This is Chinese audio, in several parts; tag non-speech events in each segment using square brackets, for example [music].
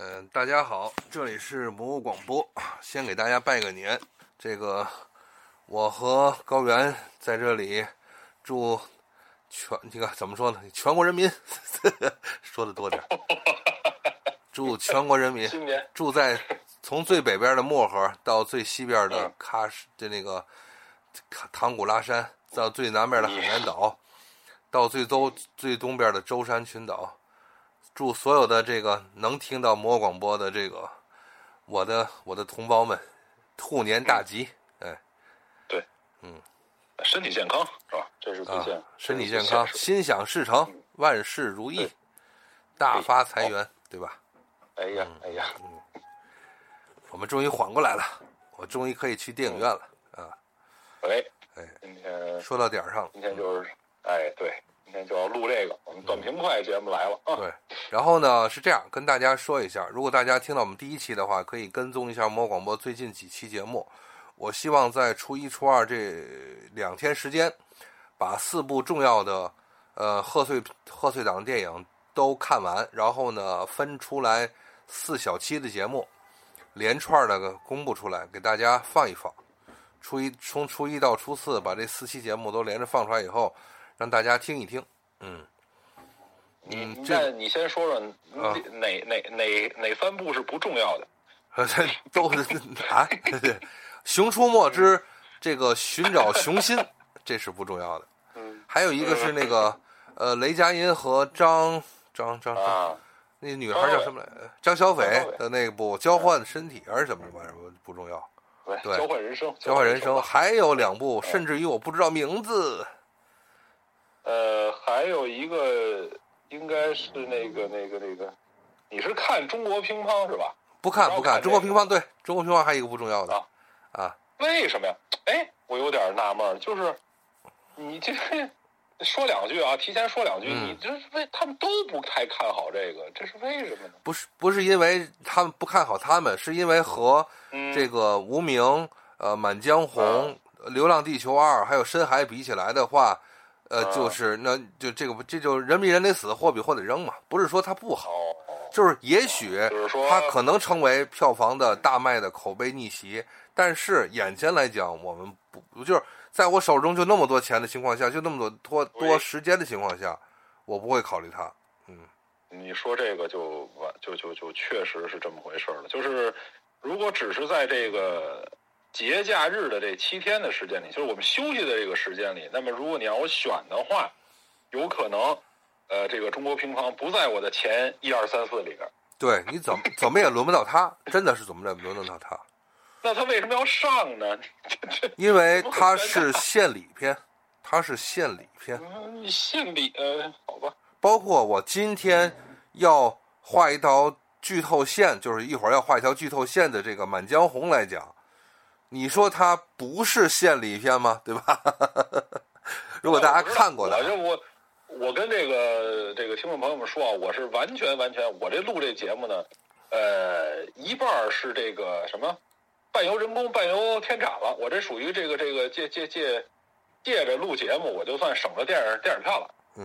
嗯，大家好，这里是魔物广播。先给大家拜个年，这个我和高原在这里祝全这个怎么说呢？全国人民 [laughs] 说的多点儿，[laughs] 祝全国人民住在从最北边的漠河到最西边的嗯喀什的那个塔唐古拉山，到最南边的海南岛，到最东最东边的舟山群岛。祝所有的这个能听到魔广播的这个我的我的同胞们，兔年大吉！哎对，嗯身体健康是吧？这是最啊健，，身体健康，心想事成，万事如意，大发财源，对吧？哎呀哎呀，我们终于缓过来了，我终于可以去电影院了啊！哎哎，今天说到点儿上了。今天就是哎对，今天就要录这个，我们短平快节目来了啊。对，然后呢是这样，跟大家说一下，如果大家听到我们第一期的话，可以跟踪一下魔广播最近几期节目。我希望在初一、初二这两天时间，把四部重要的呃贺岁贺岁档电影都看完，然后呢分出来四小期的节目，连串的公布出来给大家放一放。初一从初一到初四，把这四期节目都连着放出来以后，让大家听一听。嗯，你嗯这那你先说说啊哪哪哪哪三部是不重要的？[laughs] 都啊，对，《熊出没之这个寻找熊心》，这是不重要的。[laughs] 嗯还有一个是那个 [laughs] 呃，雷佳音和张张张张啊，那女孩叫什么来着？张小斐的那部《交换身体》还是什么玩意儿？不重要。对，交换人生，交换人生还有两部，甚至于我不知道名字。呃，还有一个应该是那个那个那个，你是看中国乒乓是吧？不看不看，看中国乒乓对中国乒乓还有一个不重要的啊啊，为什么呀？哎，我有点纳闷儿，就是你这 [laughs] 说两句啊，提前说两句，嗯你这是为他们都不太看好这个，这是为什么呢？不是不是因为他们不看好他们，是因为和嗯，这个无名、呃《满江红》啊流浪地球二》还有《深海》比起来的话，呃，啊就是那就这个这就人比人得死，货比货得扔嘛。不是说它不好，哦，就是也许它可能成为票房的大卖的口碑逆袭，但是眼前来讲，我们不就是在我手中就那么多钱的情况下，就那么多多多时间的情况下，我不会考虑它。嗯你说这个就完，就就就确实是这么回事了。就是如果只是在这个节假日的这七天的时间里，就是我们休息的这个时间里，那么如果你让我选的话，有可能，呃，这个中国乒乓不在我的前一二三四里边。对，你怎么怎么也轮不到他，真的是怎么也轮不到他。那他为什么要上呢？[laughs] 因为他是献礼片，他是献礼片，嗯，献礼，呃，好吧，包括我今天要画一条剧透线，就是一会儿要画一条剧透线的这个《满江红》来讲，你说它不是献礼片吗？对吧？[laughs] 如果大家看过的，我这我我跟这个这个听众朋友们说啊，我是完全完全，我这录这节目呢，呃，一半是这个什么半由人工半由天产了，我这属于这个这个借借借借着录节目，我就算省了电影电影票了。嗯，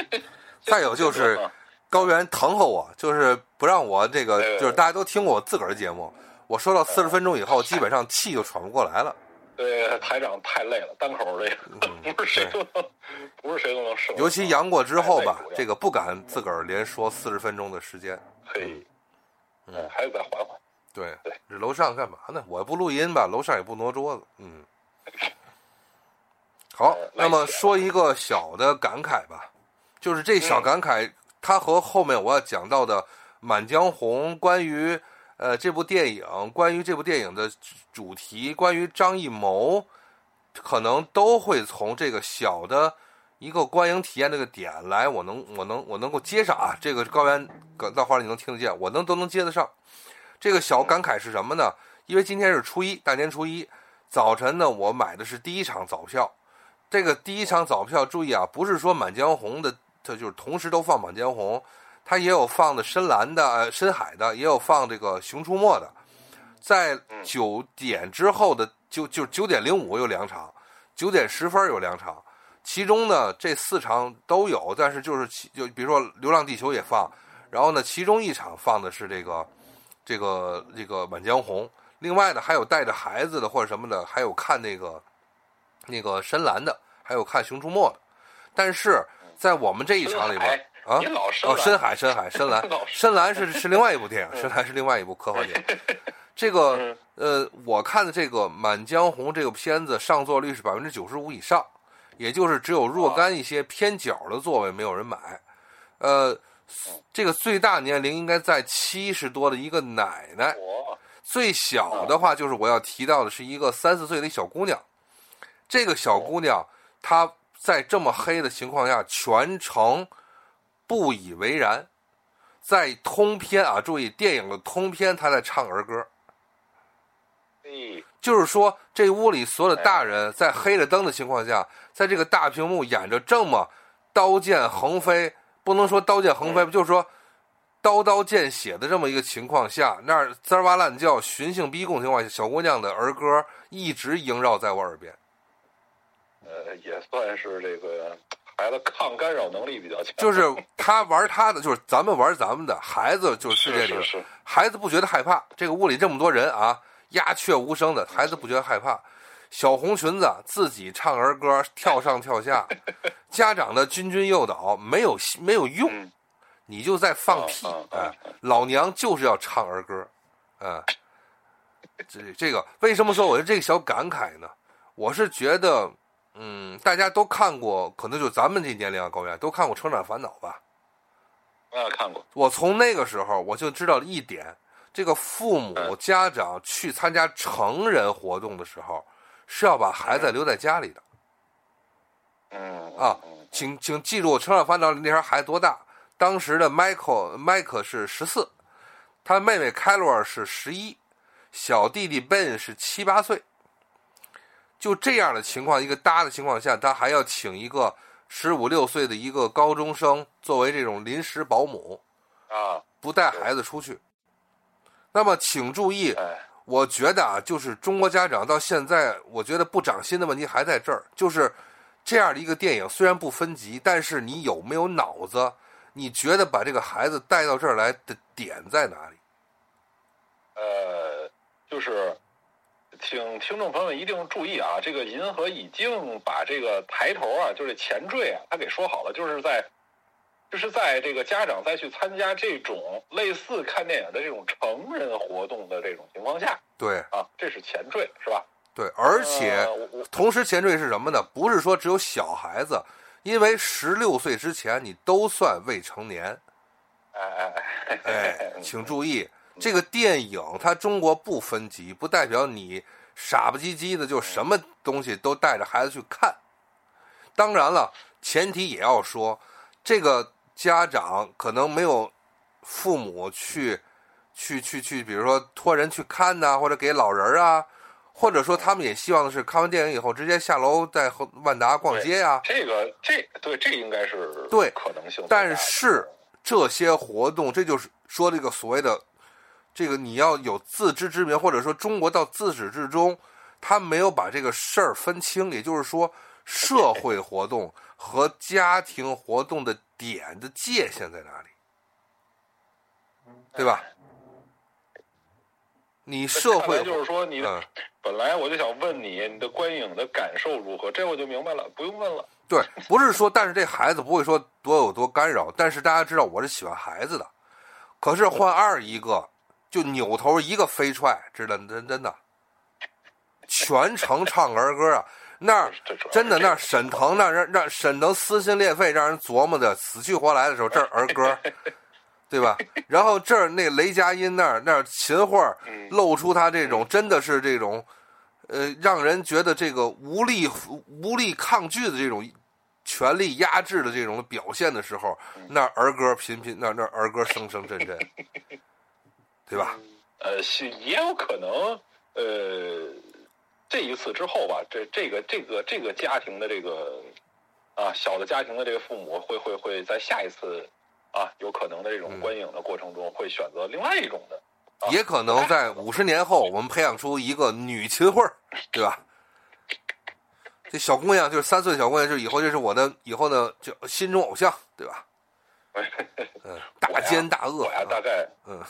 [laughs] 再有就是啊高原疼和我，就是不让我这个就是大家都听过我自个儿的节目，我说到四十分钟以后，基本上气就喘不过来了。对台长太累了，单口这个、[laughs] 不是谁都能，不是谁都能胜。嗯尤其阳过之后吧这个不敢自个儿连说四十分钟的时间。嘿，嗯哎，还得再缓缓。对对，这楼上干嘛呢？我不录音吧，楼上也不挪桌子。嗯，[laughs] 好呃，那么说一个小的感慨吧，就是这小嗯感慨，它和后面我要讲到的《满江红》关于呃这部电影，关于这部电影的主题，关于张艺谋，可能都会从这个小的一个观影体验这个点来，我能我能我能够接上啊，这个高原到话你能听得见，我能都能接得上。这个小感慨是什么呢？因为今天是初一，大年初一早晨呢，我买的是第一场早票。这个第一场早票，注意啊，不是说《满江红》的，它就是同时都放《满江红》，它也有放的深蓝的、呃深海的，也有放这个《熊出没》的。在九点之后的九就九点零五有两场，九点十分有两场，其中呢这四场都有，但是就是其就比如说《流浪地球》也放，然后呢，其中一场放的是这个这个这个《满江红》，另外呢还有带着孩子的或者什么的，还有看那个那个深蓝的，还有看《熊出没》的。但是在我们这一场里边啊，哦，深海，深海，深蓝，[laughs] 深蓝是是另外一部电影，深蓝是另外一部科幻电影。[laughs] 这个呃，我看的这个《满江红》这个片子上座率是百分之九十五以上，也就是只有若干一些偏角的座位没有人买。呃，这个最大年龄应该在七十多的一个奶奶，最小的话就是我要提到的是一个三四岁的小姑娘。这个小姑娘她在这么黑的情况下全程不以为然，在通篇啊，注意电影的通篇，他在唱儿歌。就是说，这屋里所有的大人在黑着灯的情况下，在这个大屏幕演着这么刀剑横飞，不能说刀剑横飞，就是说刀刀见血的这么一个情况下，那儿滋哇乱叫、寻衅逼供情况下，小姑娘的儿歌一直萦绕在我耳边。呃，也算是这个孩子抗干扰能力比较强。就是他玩他的，就是咱们玩咱们的，孩子就是世界里，孩子不觉得害怕。这个屋里这么多人啊。鸦雀无声的孩子不觉得害怕，小红裙子自己唱儿歌，跳上跳下，[laughs] 家长的谆谆诱导没有没有用，你就在放屁哎！老娘就是要唱儿歌，啊，这这个为什么说我的这个小感慨呢？我是觉得，嗯，大家都看过，可能就咱们这年龄啊，高原都看过《成长烦恼》吧？啊，看过。我从那个时候我就知道了一点。这个父母家长去参加成人活动的时候，是要把孩子留在家里的。嗯啊，请请记住，《成长烦恼》里那时候孩子多大？当时的 Michael Michael 是十四，他妹妹 k 罗 l o 是十一，小弟弟 Ben 是七八岁。就这样的情况，一个搭的情况下，他还要请一个十五六岁的一个高中生作为这种临时保姆啊，不带孩子出去。那么，请注意，我觉得啊，就是中国家长到现在，我觉得不长心的问题还在这儿，就是这样的一个电影，虽然不分级，但是你有没有脑子？你觉得把这个孩子带到这儿来的点在哪里？呃，就是请听众朋友们一定注意啊，这个银河已经把这个抬头啊，就是前缀啊，他给说好了，就是在。就是在这个家长再去参加这种类似看电影的这种成人活动的这种情况下，对啊，这是前缀是吧？对，而且同时前缀是什么呢？不是说只有小孩子，因为十六岁之前你都算未成年。哎哎哎，[laughs] 请注意，这个电影它中国不分级，不代表你傻不唧唧的就什么东西都带着孩子去看。当然了，前提也要说这个。家长可能没有父母去去去去，比如说托人去看呐，或者给老人啊，或者说他们也希望的是看完电影以后直接下楼在万达逛街呀。这个这对这应该是对可能性。但是这些活动，这就是说这个所谓的这个你要有自知之明，或者说中国到自始至终他没有把这个事儿分清，也就是说社会活动和家庭活动的。点的界限在哪里？对吧？你社会就是说，你本来我就想问你，你的观影的感受如何？这我就明白了，不用问了。对，不是说，但是这孩子不会说多有多干扰。但是大家知道，我是喜欢孩子的。可是换二一个，就扭头一个飞踹，知道真真的，全程唱儿歌啊。那真的，那沈腾那让让沈腾撕心裂肺，让人琢磨的死去活来的时候，这儿儿歌，对吧？然后这儿那雷佳音那儿那儿秦桧露出他这种真的是这种，呃，让人觉得这个无力无力抗拒的这种权力压制的这种表现的时候，那儿歌频频，那那儿歌声声阵阵，对吧？呃，也有可能，呃。这一次之后吧，这这个这个这个家庭的这个啊小的家庭的这个父母会会会在下一次啊有可能的这种观影的过程中会选择另外一种的，也可能在五十年后我们培养出一个女秦桧，对吧？这小姑娘就是三岁小姑娘，就是以后就是我的以后的就心中偶像，对吧？嗯，[laughs] 大奸大恶我呀，大概嗯，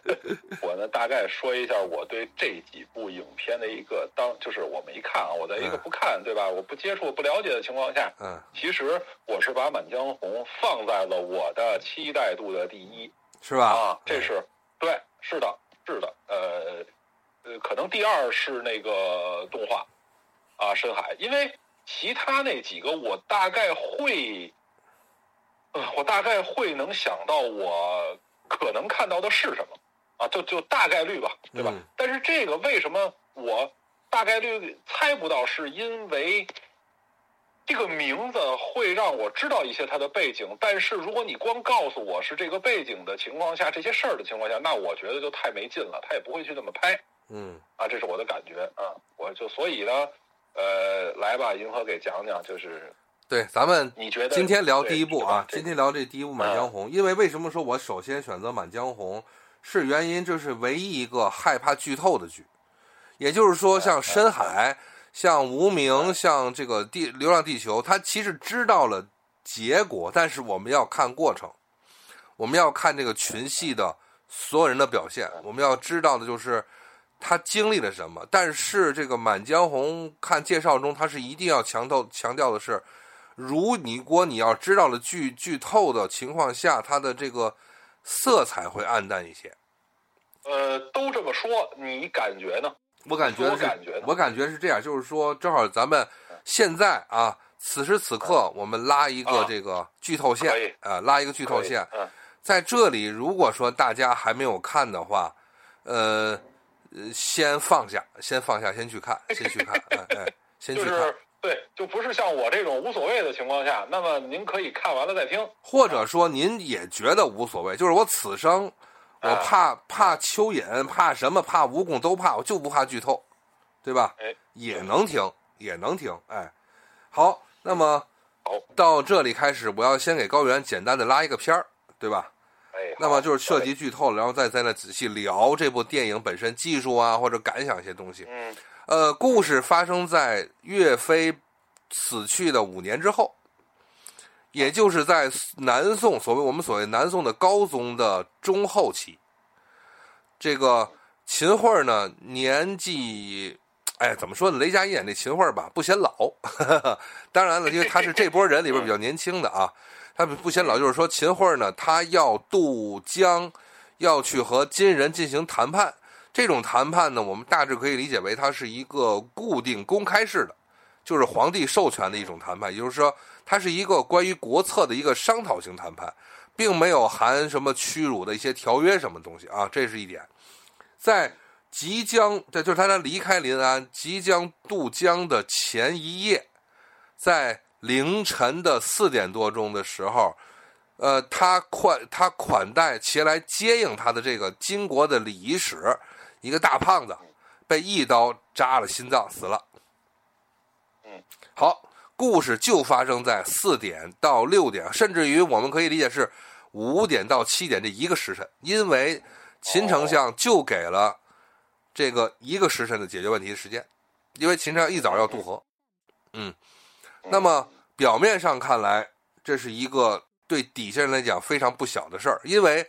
[laughs] 我呢大概说一下我对这几部影片的一个当，就是我没看啊，我在一个嗯。不看对吧？我不接触不了解的情况下，嗯，其实我是把《满江红》放在了我的期待度的第一。是吧？啊，这是对，是的，是的，呃呃，可能第二是那个动画啊，深海，因为其他那几个我大概会，呃，我大概会能想到我可能看到的是什么啊，就就大概率吧，对吧？嗯但是这个为什么我大概率猜不到，是因为。这个名字会让我知道一些它的背景，但是如果你光告诉我是这个背景的情况下，这些事儿的情况下，那我觉得就太没劲了，他也不会去那么拍嗯，啊，这是我的感觉啊，我就所以呢，呃，来吧，银河给讲讲，就是对，咱们你觉得今天聊第一部啊，今天聊这第一部《满江红》，因为为什么说我首先选择《满江红》，是原因这是唯一一个害怕剧透的剧，也就是说，像《深海》、像《无名》、像这个《地流浪地球》，它其实知道了结果，但是我们要看过程，我们要看这个群戏的所有人的表现，我们要知道的就是他经历了什么。但是这个《满江红》看介绍中，他是一定要强调强调的是。如你如果你要知道了剧剧透的情况下，它的这个色彩会暗淡一些。呃，都这么说，你感觉呢？我感觉是，我感觉我感觉是这样，就是说，正好咱们现在啊，此时此刻，我们拉一个啊这个剧透线啊，拉一个剧透线，嗯，在这里，如果说大家还没有看的话，呃，呃先放下，先放下，先去看，先去看，哎哎，先去看。就是对，就不是像我这种无所谓的情况下，那么您可以看完了再听。或者说您也觉得无所谓，就是我此生我啊怕怕蚯蚓，怕什么，怕蜈蚣都怕，我就不怕剧透，对吧？哎，也能听，也能听，哎，好，那么好，到这里开始，我要先给高原简单的拉一个片儿，对吧？哎，那么就是涉及剧透了，然后再在那仔细聊这部电影本身技术啊，或者感想一些东西。嗯呃，故事发生在岳飞死去的五年之后，也就是在南宋，所谓我们所谓南宋的高宗的中后期。这个秦桧呢，年纪，哎，怎么说呢？雷佳音演这秦桧吧，不显老。[laughs] 当然了，因为他是这波人里边比较年轻的啊，他不显老，就是说秦桧呢，他要渡江，要去和金人进行谈判。这种谈判呢，我们大致可以理解为它是一个固定公开式的，就是皇帝授权的一种谈判，也就是说，它是一个关于国策的一个商讨型谈判，并没有含什么屈辱的一些条约什么东西啊，这是一点。在即将，这就是他他离开临安，即将渡江的前一夜，在凌晨的四点多钟的时候，呃，他款他款待前来接应他的这个金国的礼仪使，一个大胖子，被一刀扎了心脏死了。嗯，好，故事就发生在四点到六点，甚至于我们可以理解是五点到七点这一个时辰，因为秦丞相就给了这个一个时辰的解决问题的时间，因为秦丞相一早要渡河。嗯，那么表面上看来，这是一个对底下人来讲非常不小的事儿，因为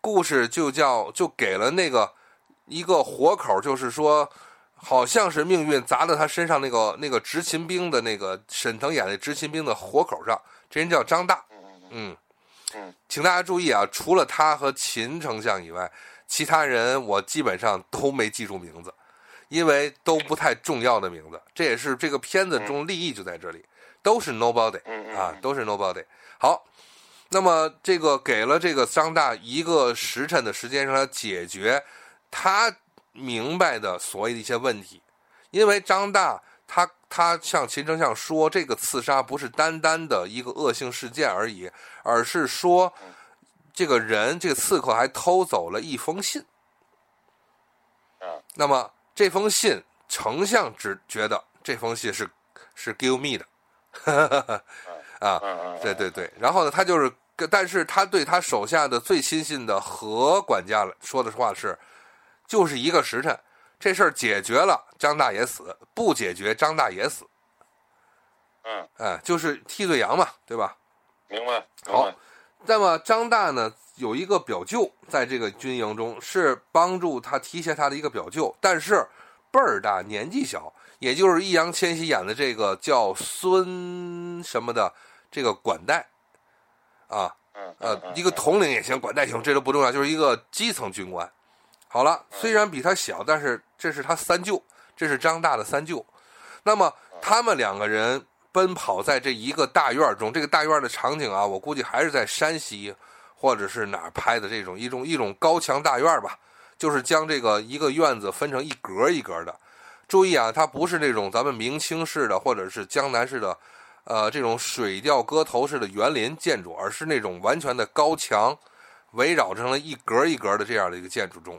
故事就叫就给了那个一个活口，就是说，好像是命运砸在他身上那个那个执勤兵的那个沈腾演的执勤兵的活口上，这人叫张大。嗯嗯嗯嗯，请大家注意啊，除了他和秦丞相以外，其他人我基本上都没记住名字，因为都不太重要的名字。这也是这个片子中立意就在这里，都是 nobody 啊，都是 nobody。好，那么这个给了这个张大一个时辰的时间，让他解决他明白的所谓的一些问题，因为张大他他向秦丞相说，这个刺杀不是单单的一个恶性事件而已，而是说这个人这个刺客还偷走了一封信。啊那么这封信，丞相只觉得这封信是是 give me 的，[laughs] 啊，嗯嗯，对对对，然后呢，他就是，但是他对他手下的最亲信的何管家说的话是，就是一个时辰，这事儿解决了，张大爷死；不解决，张大爷死。嗯，哎，就是替罪羊嘛，对吧？明白，好，那么张大呢，有一个表舅在这个军营中，是帮助他提携他的一个表舅，但是辈儿大，年纪小，也就是易烊千玺演的这个叫孙什么的这个管带，啊，呃，一个统领也行，管带行，这都不重要，就是一个基层军官。好了，虽然比他小，但是这是他三舅，这是张大的三舅。那么他们两个人奔跑在这一个大院中，这个大院的场景啊，我估计还是在山西或者是哪儿拍的这种一种一种高墙大院吧，就是将这个一个院子分成一格一格的。注意啊，它不是那种咱们明清式的或者是江南式的，呃，这种水调歌头式的园林建筑，而是那种完全的高墙，围绕成了一格一格的这样的一个建筑中。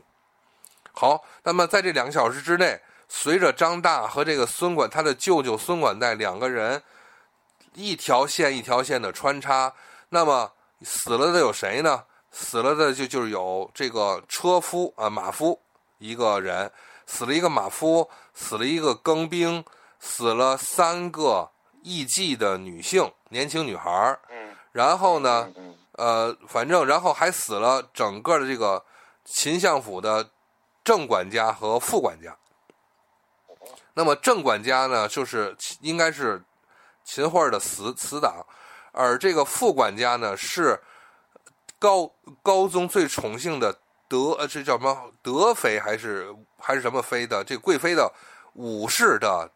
好，那么在这两个小时之内，随着张大和这个孙管他的舅舅孙管带两个人一条线一条线的穿插，那么死了的有谁呢？死了的就就是有这个车夫啊马夫一个人，死了一个马夫，死了一个更兵，死了三个艺妓的女性年轻女孩儿，然后呢，呃，反正然后还死了整个的这个秦相府的。正管家和副管家，那么正管家呢，就是应该是秦桧的死死党，而这个副管家呢，是高高宗最宠幸的德，呃，这叫什么？德妃还是还是什么妃的这贵妃的武士的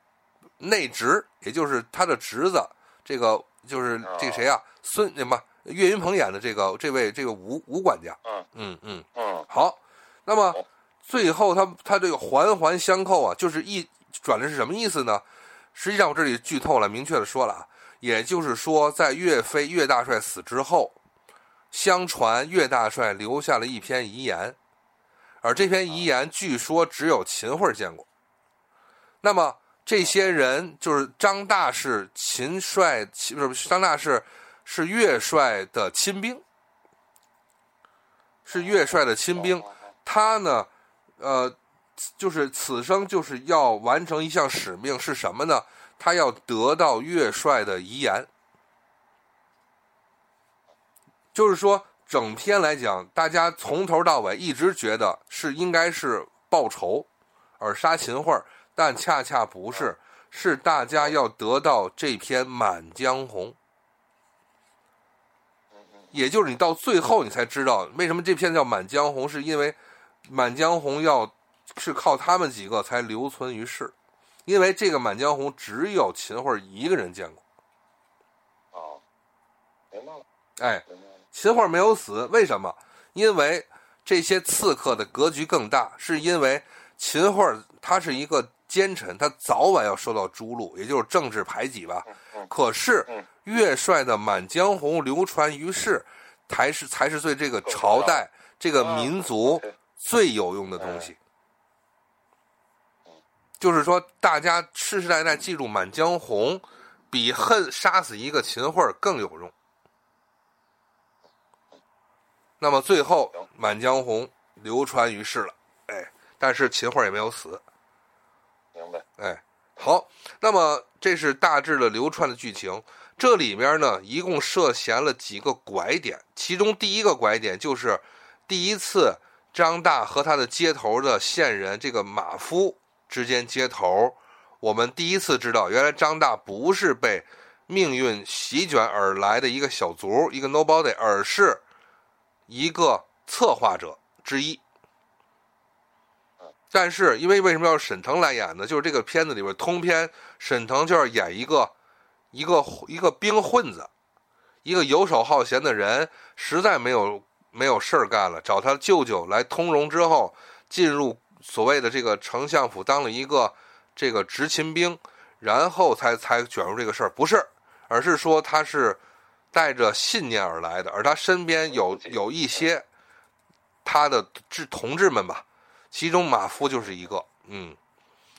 内侄，也就是他的侄子，这个就是这谁啊？孙什么？岳云鹏演的这个这位这个吴吴管家。嗯嗯嗯嗯，好，那么。最后，他他这个环环相扣啊，就是一转的是什么意思呢？实际上我这里剧透了，明确的说了啊，也就是说，在岳飞岳大帅死之后，相传岳大帅留下了一篇遗言，而这篇遗言据说只有秦桧见过。那么这些人就是张大是秦帅，不是张大是是岳帅的亲兵，是岳帅的亲兵，他呢？呃，就是此生就是要完成一项使命，是什么呢？他要得到岳帅的遗言。就是说，整篇来讲，大家从头到尾一直觉得是应该是报仇而杀秦桧，但恰恰不是，是大家要得到这篇《满江红》。也就是你到最后，你才知道为什么这篇叫《满江红》，是因为。《满江红》要是靠他们几个才留存于世，因为这个《满江红》只有秦桧一个人见过。哦，明白了。哎，秦桧没有死，为什么？因为这些刺客的格局更大，是因为秦桧他是一个奸臣，他早晚要受到诛戮，也就是政治排挤吧。可是岳帅的《满江红》流传于世，才是才是对这个朝代、这个民族。最有用的东西，就是说，大家世世代代记住《满江红》，比恨杀死一个秦桧更有用。那么最后，《满江红》流传于世了，哎，但是秦桧也没有死。明白。哎，好，那么这是大致的流传的剧情。这里面呢，一共涉嫌了几个拐点，其中第一个拐点就是第一次。张大和他的接头的线人这个马夫之间接头，我们第一次知道，原来张大不是被命运席卷而来的一个小卒，一个 nobody，而是一个策划者之一。但是，因为为什么要沈腾来演呢？就是这个片子里边通篇沈腾就要演一个一个一个兵混子，一个游手好闲的人，实在没有。没有事儿干了，找他舅舅来通融之后，进入所谓的这个丞相府当了一个这个执勤兵，然后才才卷入这个事儿，不是，而是说他是带着信念而来的，而他身边有有一些他的志同志们吧，其中马夫就是一个，嗯，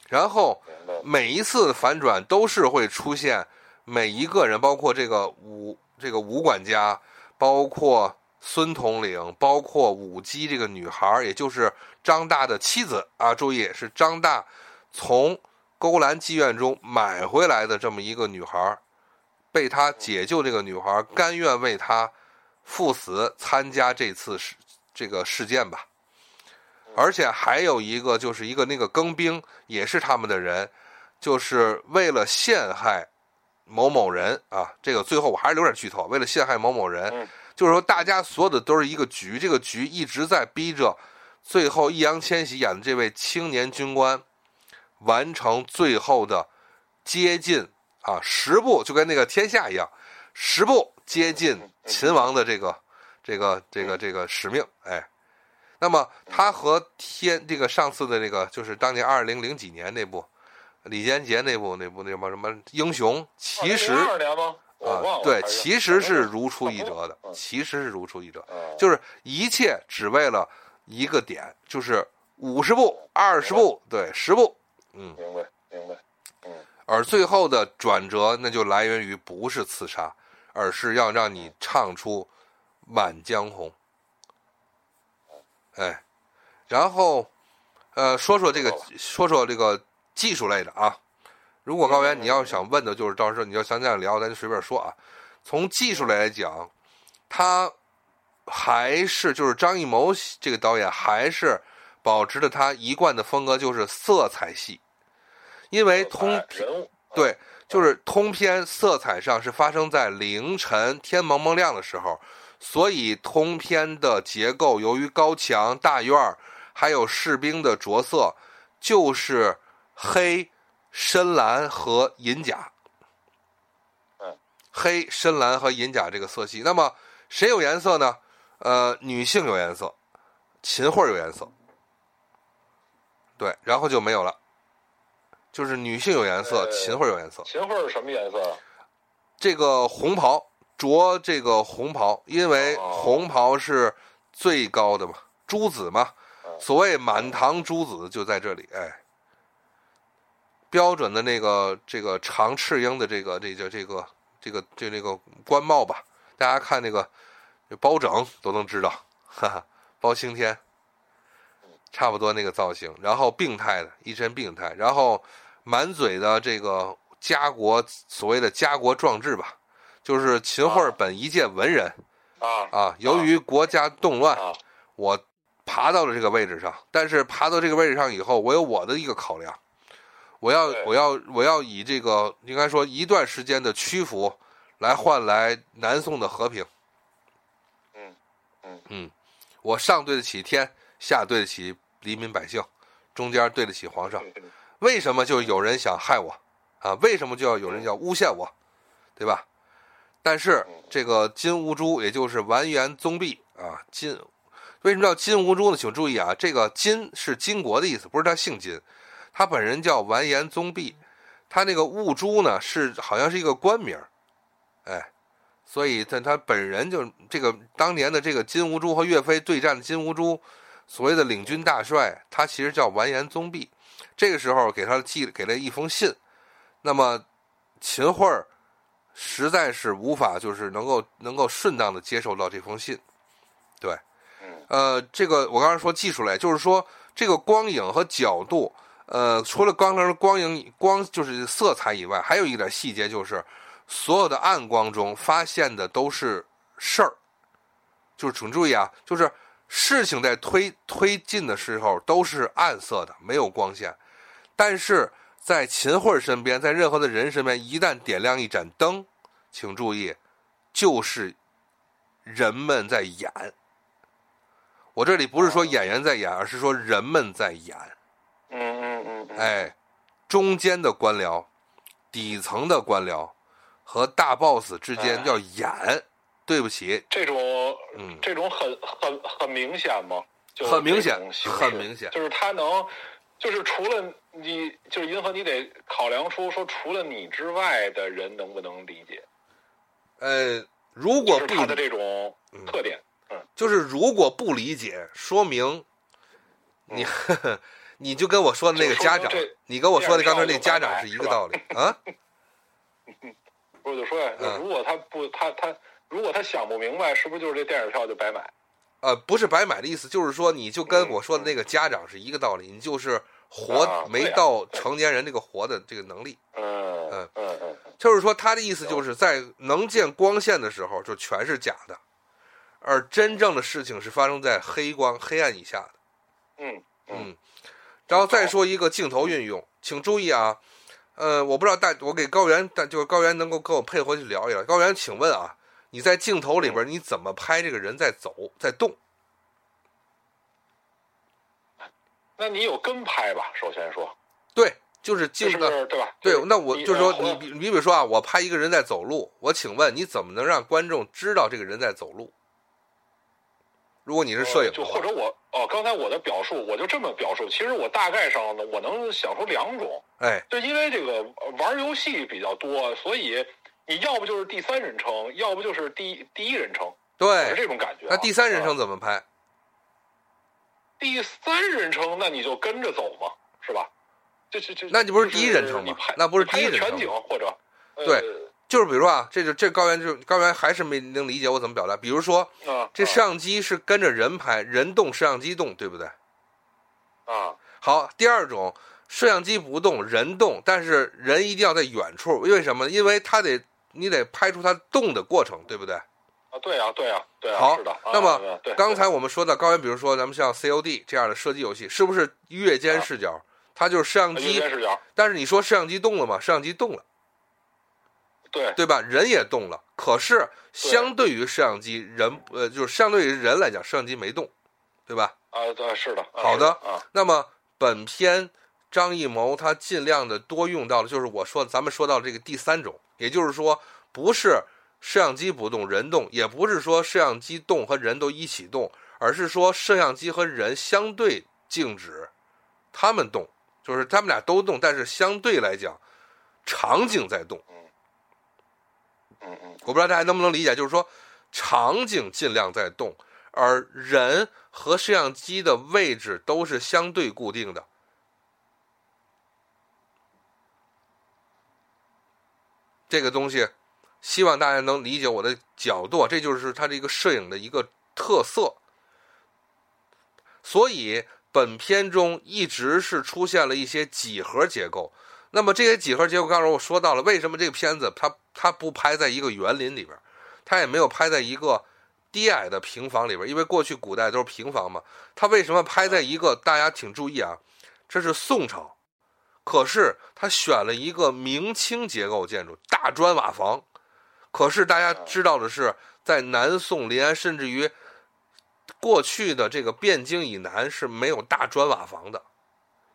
然后每一次反转都是会出现每一个人，包括这个武这个武管家，包括。孙统领，包括武姬这个女孩，也就是张大的妻子啊，注意是张大从勾栏妓院中买回来的这么一个女孩，被他解救这个女孩，甘愿为他赴死参加这次事这个事件吧。而且还有一个，就是一个那个更兵也是他们的人，就是为了陷害某某人啊。这个最后我还是留点剧透，为了陷害某某人，就是说大家所有的都是一个局，这个局一直在逼着最后易烊千玺演的这位青年军官完成最后的接近啊十步，就跟那个天下一样，十步接近秦王的这个这个这个这个使命，哎。那么他和天这个上次的那个就是当年二零零几年那部李连杰那部那部那什么什么英雄，其实啊对，其实是如出一辙的，其实是如出一辙，就是一切只为了一个点，就是五十步、二十步、对十步，嗯，明白明白，嗯，而最后的转折那就来源于不是刺杀，而是要让你唱出《满江红》。哎，然后，呃，说说这个，说说这个技术类的啊。如果高原你要想问的，就是到时候你要想这样聊，咱就随便说啊。从技术来讲，他还是就是张艺谋这个导演还是保持着他一贯的风格，就是色彩系。因为通对，就是通篇色彩上是发生在凌晨天蒙蒙亮的时候。所以通篇的结构，由于高墙、大院儿，还有士兵的着色，就是黑、深蓝和银甲。嗯，黑、深蓝和银甲这个色系。那么谁有颜色呢？呃，女性有颜色，秦桧有颜色。对，然后就没有了。就是女性有颜色，秦桧有颜色。秦桧是什么颜色？这个红袍。着这个红袍，因为红袍是最高的嘛，诸子嘛，所谓满堂诸子就在这里，哎，标准的那个这个长赤鹰的这个这叫这个这个就那个官帽吧，大家看那个包拯都能知道，哈哈，包青天，差不多那个造型，然后病态的一身病态，然后满嘴的这个家国所谓的家国壮志吧。就是秦桧本一介文人，啊啊！由于国家动乱，我爬到了这个位置上。但是爬到这个位置上以后，我有我的一个考量，我要我要我要以这个应该说一段时间的屈服，来换来南宋的和平。嗯嗯嗯，我上对得起天，下对得起黎民百姓，中间对得起皇上。为什么就有人想害我啊？为什么就要有人要诬陷我？对吧？但是这个金兀术，也就是完颜宗弼啊，金为什么叫金兀术呢？请注意啊，这个金是金国的意思，不是他姓金，他本人叫完颜宗弼，他那个兀术呢是好像是一个官名哎，所以他他本人就这个当年的这个金兀术和岳飞对战的金兀术，所谓的领军大帅，他其实叫完颜宗弼，这个时候给他寄给了一封信，那么秦桧儿。实在是无法，就是能够能够顺当的接受到这封信，对，呃，这个我刚才说技术类，就是说这个光影和角度，呃，除了刚才的光影光就是色彩以外，还有一点细节，就是所有的暗光中发现的都是事儿，就是请注意啊，就是事情在推推进的时候都是暗色的，没有光线，但是。在秦桧身边，在任何的人身边，一旦点亮一盏灯，请注意，就是人们在演。我这里不是说演员在演，而是说人们在演。嗯嗯嗯。哎，中间的官僚、底层的官僚和大 boss 之间要演。对不起，这种嗯，这种很很很明显吗？很明显，很明显，就是他能。就是除了你，就是银河，你得考量出说，除了你之外的人能不能理解？呃，如果不他的这种特点，嗯，就是如果不理解，说明你 [laughs] 你就跟我说的那个家长，你跟我说的刚才那家长是一个道理啊。[laughs] 不是就说呀，如果他不，他他如果他想不明白，是不是就是这电影票就白买？呃，不是白买的意思，就是说，你就跟我说的那个家长是一个道理，你就是活没到成年人这个活的这个能力。嗯嗯嗯嗯，就是说，他的意思就是在能见光线的时候，就全是假的；而真正的事情是发生在黑光、黑暗以下的。嗯嗯，然后再说一个镜头运用，请注意啊，呃，我不知道大，我给高原，但就是高原能够跟我配合去聊一聊。高原，请问啊，你在镜头里边你怎么拍这个人在走在动？那你有跟拍吧？首先说，对，就是镜是的，不是对吧？对，那我你就说呃或你你比如说啊，我拍一个人在走路，我请问你怎么能让观众知道这个人在走路？如果你是摄影呃就或者我哦，刚才我的表述我就这么表述，其实我大概上呢，我能想出两种，哎，就因为这个呃玩游戏比较多，所以你要不就是第三人称，要不就是第第一人称，是对，这种感觉啊、那第三人啊称怎么拍？第三人称，那你就跟着走嘛，是吧？这这这，那你不是第一人称吗那不是第一人称景或者呃对就是比如说啊，这就这高原就高原还是没能理解我怎么表达。比如说，啊，这啊摄像机是跟着人拍，人动摄像机动，对不对？啊好，第二种，摄像机不动，人动，但是人一定要在远处，为什么？因为他得你得拍出它动的过程，对不对？啊，对啊，对啊，对啊，好是的。啊那么啊刚才我们说的高原，比如说咱们像 COD 这样的射击游戏，是不是越肩视角？它就是摄像机视角，但是你说摄像机动了吗？摄像机动了，对对吧？人也动了，可是相对于摄像机，人呃，就是相对于人来讲，摄像机没动，对吧？啊，对，是的。啊好的啊，那么本片张艺谋他尽量的多用到的就是我说咱们说到这个第三种，也就是说不是摄像机不动人动，也不是说摄像机动和人都一起动，而是说摄像机和人相对静止，他们动，就是他们俩都动，但是相对来讲场景在动。嗯嗯我不知道大家能不能理解，就是说场景尽量在动，而人和摄像机的位置都是相对固定的。这个东西，希望大家能理解我的角度，这就是它这个摄影的一个特色。所以本片中一直是出现了一些几何结构。那么这些几何结构，刚才我说到了，为什么这个片子它它不拍在一个园林里边，它也没有拍在一个低矮的平房里边，因为过去古代都是平房嘛。它为什么拍在一个？大家请注意啊，这是宋朝，可是他选了一个明清结构建筑，大砖瓦房。可是大家知道的是，在南宋临安，甚至于过去的这个汴京以南是没有大砖瓦房的，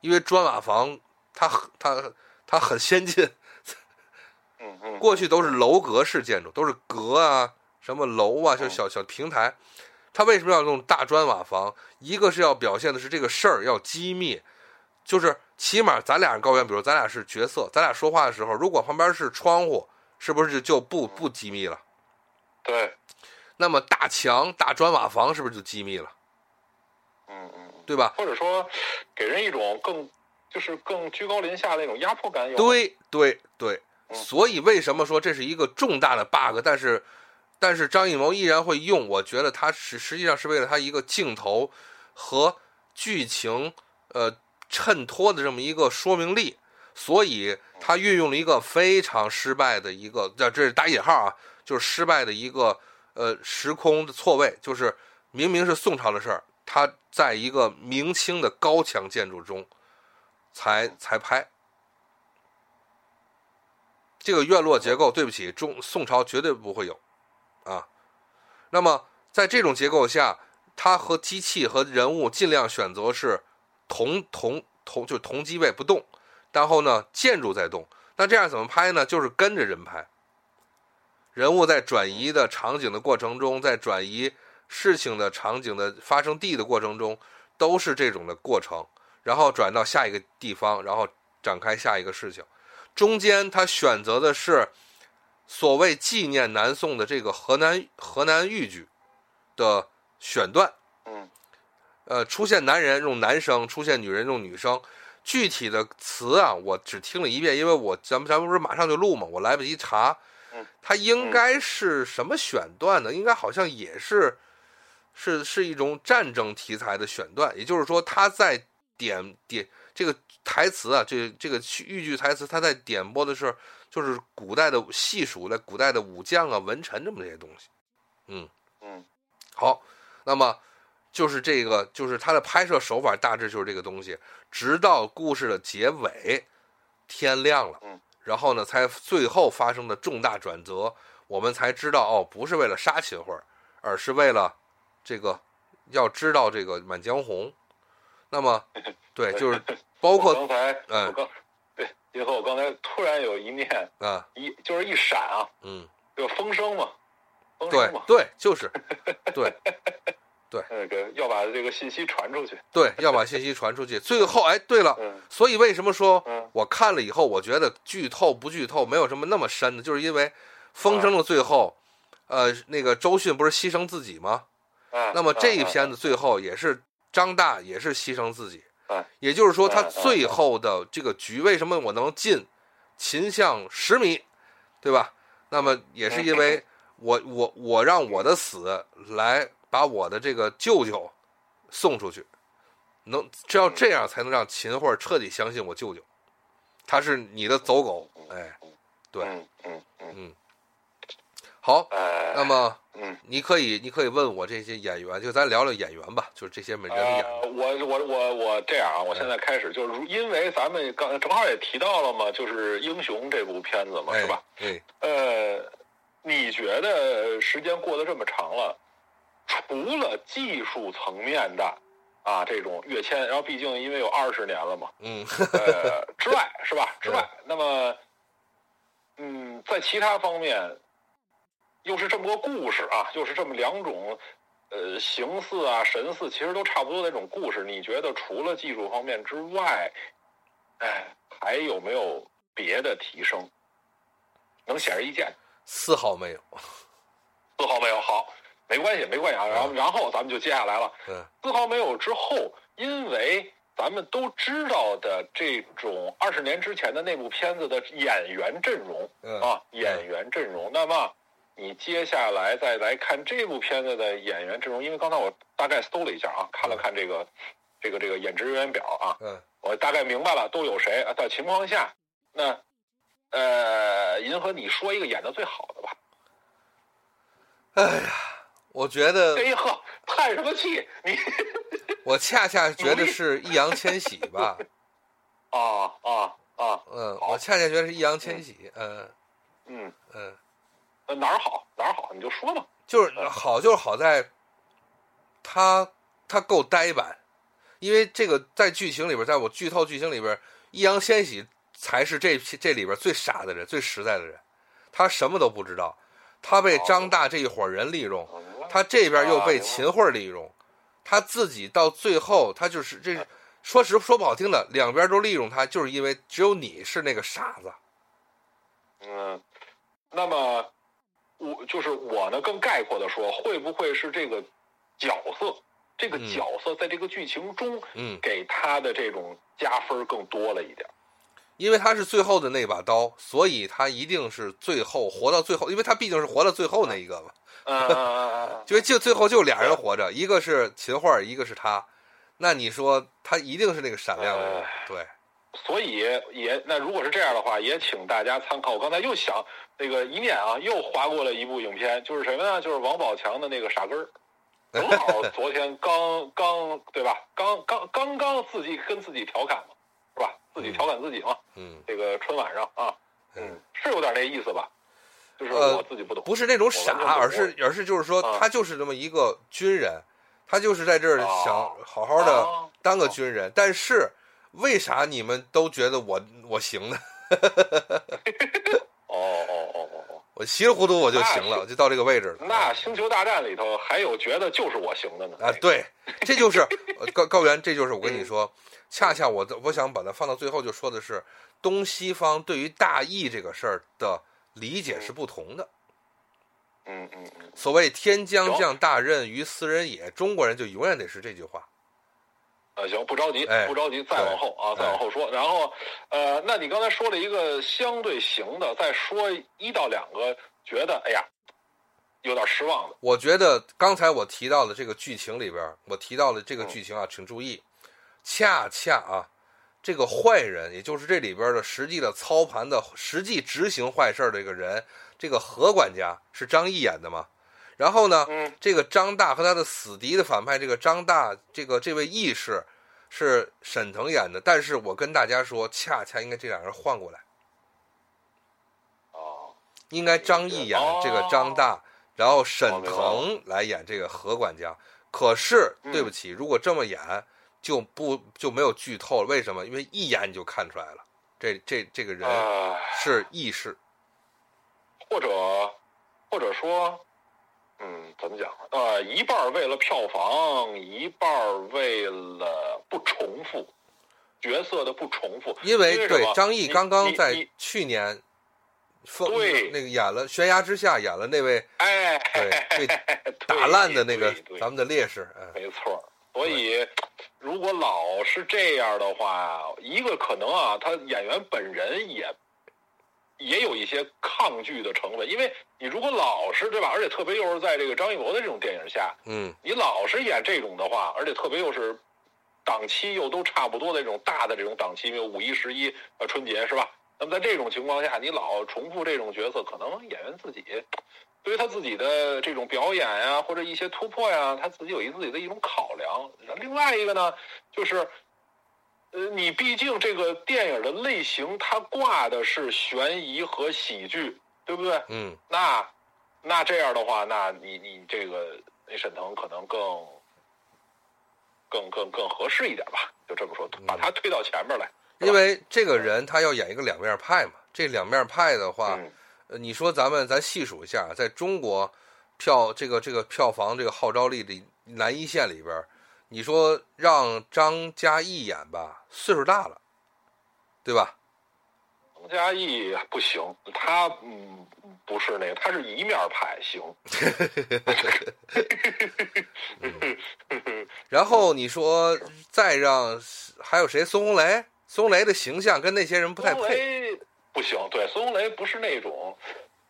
因为砖瓦房它它它很先进，过去都是楼阁式建筑，都是阁啊，什么楼啊，就小小平台。他为什么要用大砖瓦房？一个是要表现的是这个事儿要机密，就是起码咱俩是高原，比如咱俩是角色，咱俩说话的时候，如果旁边是窗户，是不是就不不机密了？对，那么大墙、大砖瓦房是不是就机密了？嗯嗯，嗯对吧？或者说给人一种更就是更居高临下那种压迫感对对对，嗯所以为什么说这是一个重大的 bug？但是，但是张艺谋依然会用，我觉得他实实际上是为了他一个镜头和剧情呃衬托的这么一个说明力，所以他运用了一个非常失败的一个，这这是打引号啊，就是失败的一个呃时空的错位，就是明明是宋朝的事儿，他在一个明清的高墙建筑中才才拍。这个院落结构，对不起，中宋朝绝对不会有，啊。那么在这种结构下，它和机器和人物尽量选择是同同同就同机位不动，然后呢建筑在动。那这样怎么拍呢？就是跟着人拍，人物在转移的场景的过程中，在转移事情的场景的发生地的过程中，都是这种的过程，然后转到下一个地方，然后展开下一个事情。中间他选择的是所谓纪念南宋的这个河南河南豫剧的选段，嗯呃，出现男人用男声，出现女人用女声。具体的词啊，我只听了一遍，因为我咱们咱们不是马上就录嘛，我来不及查嗯。它应该是什么选段呢？应该好像也是是是一种战争题材的选段，也就是说他在点点这个台词啊，这这个豫剧台词，他在点播的是就是古代的细数的古代的武将啊、文臣这么这些东西。嗯嗯好，那么就是这个，就是他的拍摄手法大致就是这个东西，直到故事的结尾，天亮了，嗯，然后呢，才最后发生的重大转折，我们才知道哦，不是为了杀秦桧，而是为了这个要知道这个《满江红》。那么，[laughs] [laughs] 对，就是包括刚才嗯我刚对，结合我刚才突然有一念啊，一就是一闪啊，嗯，就风声嘛，风对声嘛，对，就是 [laughs] 对那个要把这个信息传出去。对，要把信息传出去。最后，哎，对了，嗯所以为什么说嗯我看了以后，我觉得剧透不剧透没有什么那么深的，就是因为《风声》的最后，呃，那个周迅不是牺牲自己吗？啊，那么这一啊片子最后也是张大也是牺牲自己啊，也就是说他最后的这个局为什么我能进秦相十米，对吧？那么也是因为我我我让我的死来把我的这个舅舅送出去，能只要这样才能让秦桧彻底相信我舅舅，他是你的走狗，哎，对嗯嗯嗯，好，呃，那么嗯。你可以你可以问我这些演员，就咱聊聊演员吧，就是这些美人演员。呃，我我我我这样啊，我现在开始就是因为咱们刚正好也提到了嘛，就是《英雄》这部片子嘛，哎是吧？？对，呃，你觉得时间过得这么长了，除了技术层面的啊这种跃迁，然后毕竟因为有二十年了嘛，嗯，呃之外是吧？之外，[laughs] 那么嗯，在其他方面，又是这么个故事啊，又是这么两种。呃，形似啊、神似，其实都差不多的那种故事。你觉得除了技术方面之外，哎，还有没有别的提升？能显而易见？丝毫没有。丝毫没有。好，没关系，没关系啊。然后，然后咱们就接下来了。嗯丝毫没有之后，因为咱们都知道的这种二十年之前的那部片子的演员阵容嗯啊，演员阵容，那么你接下来再来看这部片子的演员阵容，因为刚才我大概搜了一下啊，看了看这个这个这个演职人员表啊，嗯我大概明白了都有谁啊的情况下，那呃，银河，你说一个演的最好的吧？哎呀，我觉得哎呀呵，叹什么气？你 [laughs] 我恰恰觉得是易烊千玺吧。啊啊啊，嗯，我恰恰觉得是易烊千玺。嗯嗯，嗯，呃哪儿好哪儿好，你就说嘛。就是好，就是好在他他够呆板，因为这个在剧情里边，在我剧透剧情里边，易烊千玺才是这这里边最傻的人，最实在的人。他什么都不知道，他被张大这一伙人利用，他这边又被秦桧利用，他自己到最后，他就是这，说实说不好听的，两边都利用他，就是因为只有你是那个傻子。嗯，那么我就是我呢，更概括的说，会不会是这个角色，这个嗯角色在这个剧情中嗯，给他的这种加分更多了一点？因为他是最后的那把刀，所以他一定是最后活到最后，因为他毕竟是活到最后那一个嘛。嗯嗯嗯嗯嗯，就就最后就俩人活着，一个是秦桧，一个是他。那你说他一定是那个闪亮的人，对，所以也那如果是这样的话，也请大家参考。我刚才又想那个一念啊，又划过了一部影片，就是什么呢？就是王宝强的那个傻根儿。正好昨天刚刚对吧？刚刚刚刚自己跟自己调侃嘛，自己调侃自己嘛。嗯，这个春晚上啊，嗯，是有点那意思吧？就是呃我自己不懂。不是那种傻，而是而是就是说啊他就是这么一个军人，他就是在这儿哦想好好的啊当个军人，但是为啥你们都觉得我我行呢？[laughs] 哦，我稀里糊涂我就行了，就到这个位置了。那星球大战里头还有觉得就是我行的呢啊，对，[laughs] 这就是呃高高原，这就是我跟你说，恰恰我的我想把它放到最后，就说的是东西方对于大义这个事儿的理解是不同的。嗯嗯嗯，所谓“天将降大任于斯人也”，中国人就永远得是这句话。啊行，不着急，哎不着急，再往后啊，哎再往后说。然后呃，那你刚才说了一个相对行的，再说一到两个觉得哎呀有点失望的。我觉得刚才我提到的这个剧情里边，我提到的这个剧情啊，请注意，恰恰啊，这个坏人，也就是这里边的实际的操盘的、实际执行坏事儿的这个人，这个何管家是张译演的嘛？然后呢，嗯这个张大和他的死敌的反派这个张大，这个这位义士是沈腾演的，但是我跟大家说，恰恰应该这两人换过来，哦，应该张译演这个张大，然后沈腾来演这个何管家。可是嗯对不起，如果这么演就不就没有剧透了，为什么？因为一眼你就看出来了，这这这个人呃，是义士。或者或者说，嗯，怎么讲？呃，一半为了票房，一半为了不重复角色的不重复。因为对张译刚刚在去年封对那个演了《悬崖之下》，演了那位哎，对被 [laughs] 打烂的那个咱们的烈士，嗯没错。所以，如果老是这样的话，一个可能啊，他演员本人也也有一些抗拒的成分，因为你如果老是对吧，而且特别又是在这个张艺谋的这种电影下，嗯你老是演这种的话，而且特别又是档期又都差不多的这种大的这种档期，因为五一、十一、呃春节是吧？那么在这种情况下，你老重复这种角色，可能演员自己对于他自己的这种表演呀、或者一些突破呀，他自己有一自己的一种考量。另外一个呢，就是。呃，你毕竟这个电影的类型，它挂的是悬疑和喜剧，对不对？嗯那那这样的话，那你你这个那沈腾可能更更更更合适一点吧，就这么说，把他推到前面来。因为这个人他要演一个两面派嘛，这两面派的话，嗯呃，你说咱们咱细数一下，在中国票这个这个票房这个号召力的南一线里边儿，你说让张嘉译演吧，岁数大了，对吧？张嘉译不行，他嗯不是那个，他是一面派，行。[laughs] [laughs] 然后你说再让还有谁？孙红雷，孙红雷的形象跟那些人不太配。雷不行，对，孙红雷不是那种，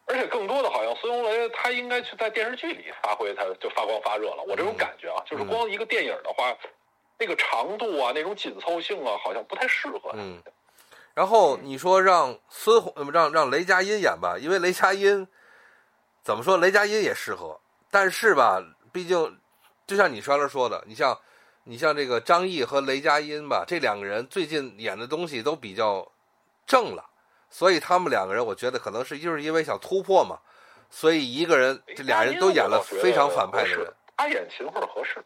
而且更多的好像孙红雷他应该去在电视剧里发挥，他就发光发热了。我这种感觉啊，就是光一个电影的话，那个长度啊，那种紧凑性啊，好像不太适合他。嗯然后你说让孙红呃让让雷佳音演吧，因为雷佳音怎么说，雷佳音也适合，但是吧，毕竟就像你刚才说的，你像你像这个张译和雷佳音吧，这两个人最近演的东西都比较正了，所以他们两个人，我觉得可能是就是因为想突破嘛，所以一个人这俩人都演了非常反派的人，他演秦桧合适，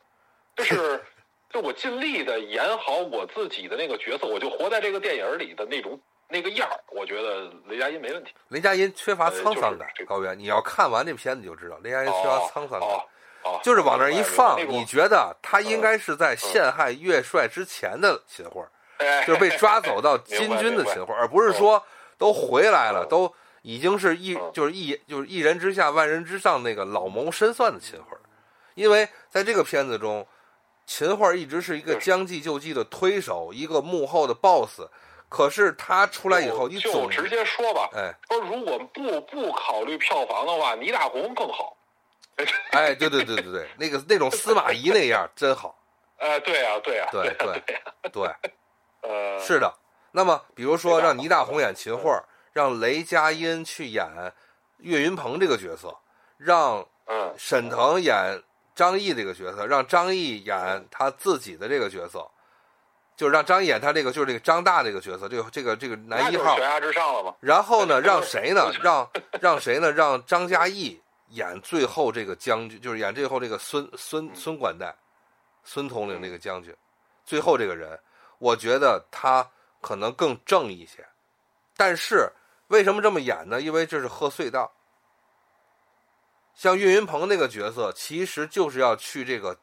就是 [laughs] 就我尽力的演好我自己的那个角色，我就活在这个电影里的那种那个样儿，我觉得雷佳音没问题。雷佳音缺乏呃沧桑感就是这，个高原，你要看完这片子就知道，雷佳音缺乏哦沧桑感。哦哦，就是往那儿一放，你觉得他应该是在陷害岳帅之前的秦桧，哎就是被抓走到 [laughs] 金军的秦桧，而不是说都回来了，嗯都已经是一嗯就是一就是一人之下万人之上那个老谋深算的秦桧。因为在这个片子中，秦桧一直是一个嗯将计就计的推手，一个幕后的 boss。可是他出来以后，你就总直接说吧，哎说如果不不考虑票房的话，倪大红更好。哎，对对对对对，那个那种司马懿那样真好，呃，对啊，对呀，对啊对对啊，对。呃，是的，那么比如说让倪大红演秦桧，让雷佳音去演岳云鹏这个角色，让嗯，沈腾演张译这个角色，让张译演他自己的这个角色，就是让张译演他这个就是这个张大这个角色，这个这个这个男一号悬。崖之上了嘛。然后呢，[laughs] 让谁呢？[laughs] 让让谁呢？让张嘉译演最后这个将军，就是演最后这个孙孙孙管带，孙统领这个将军，最后这个人，我觉得他可能更正一些。但是为什么这么演呢？因为这是贺岁档。像岳云鹏那个角色，其实就是要去这个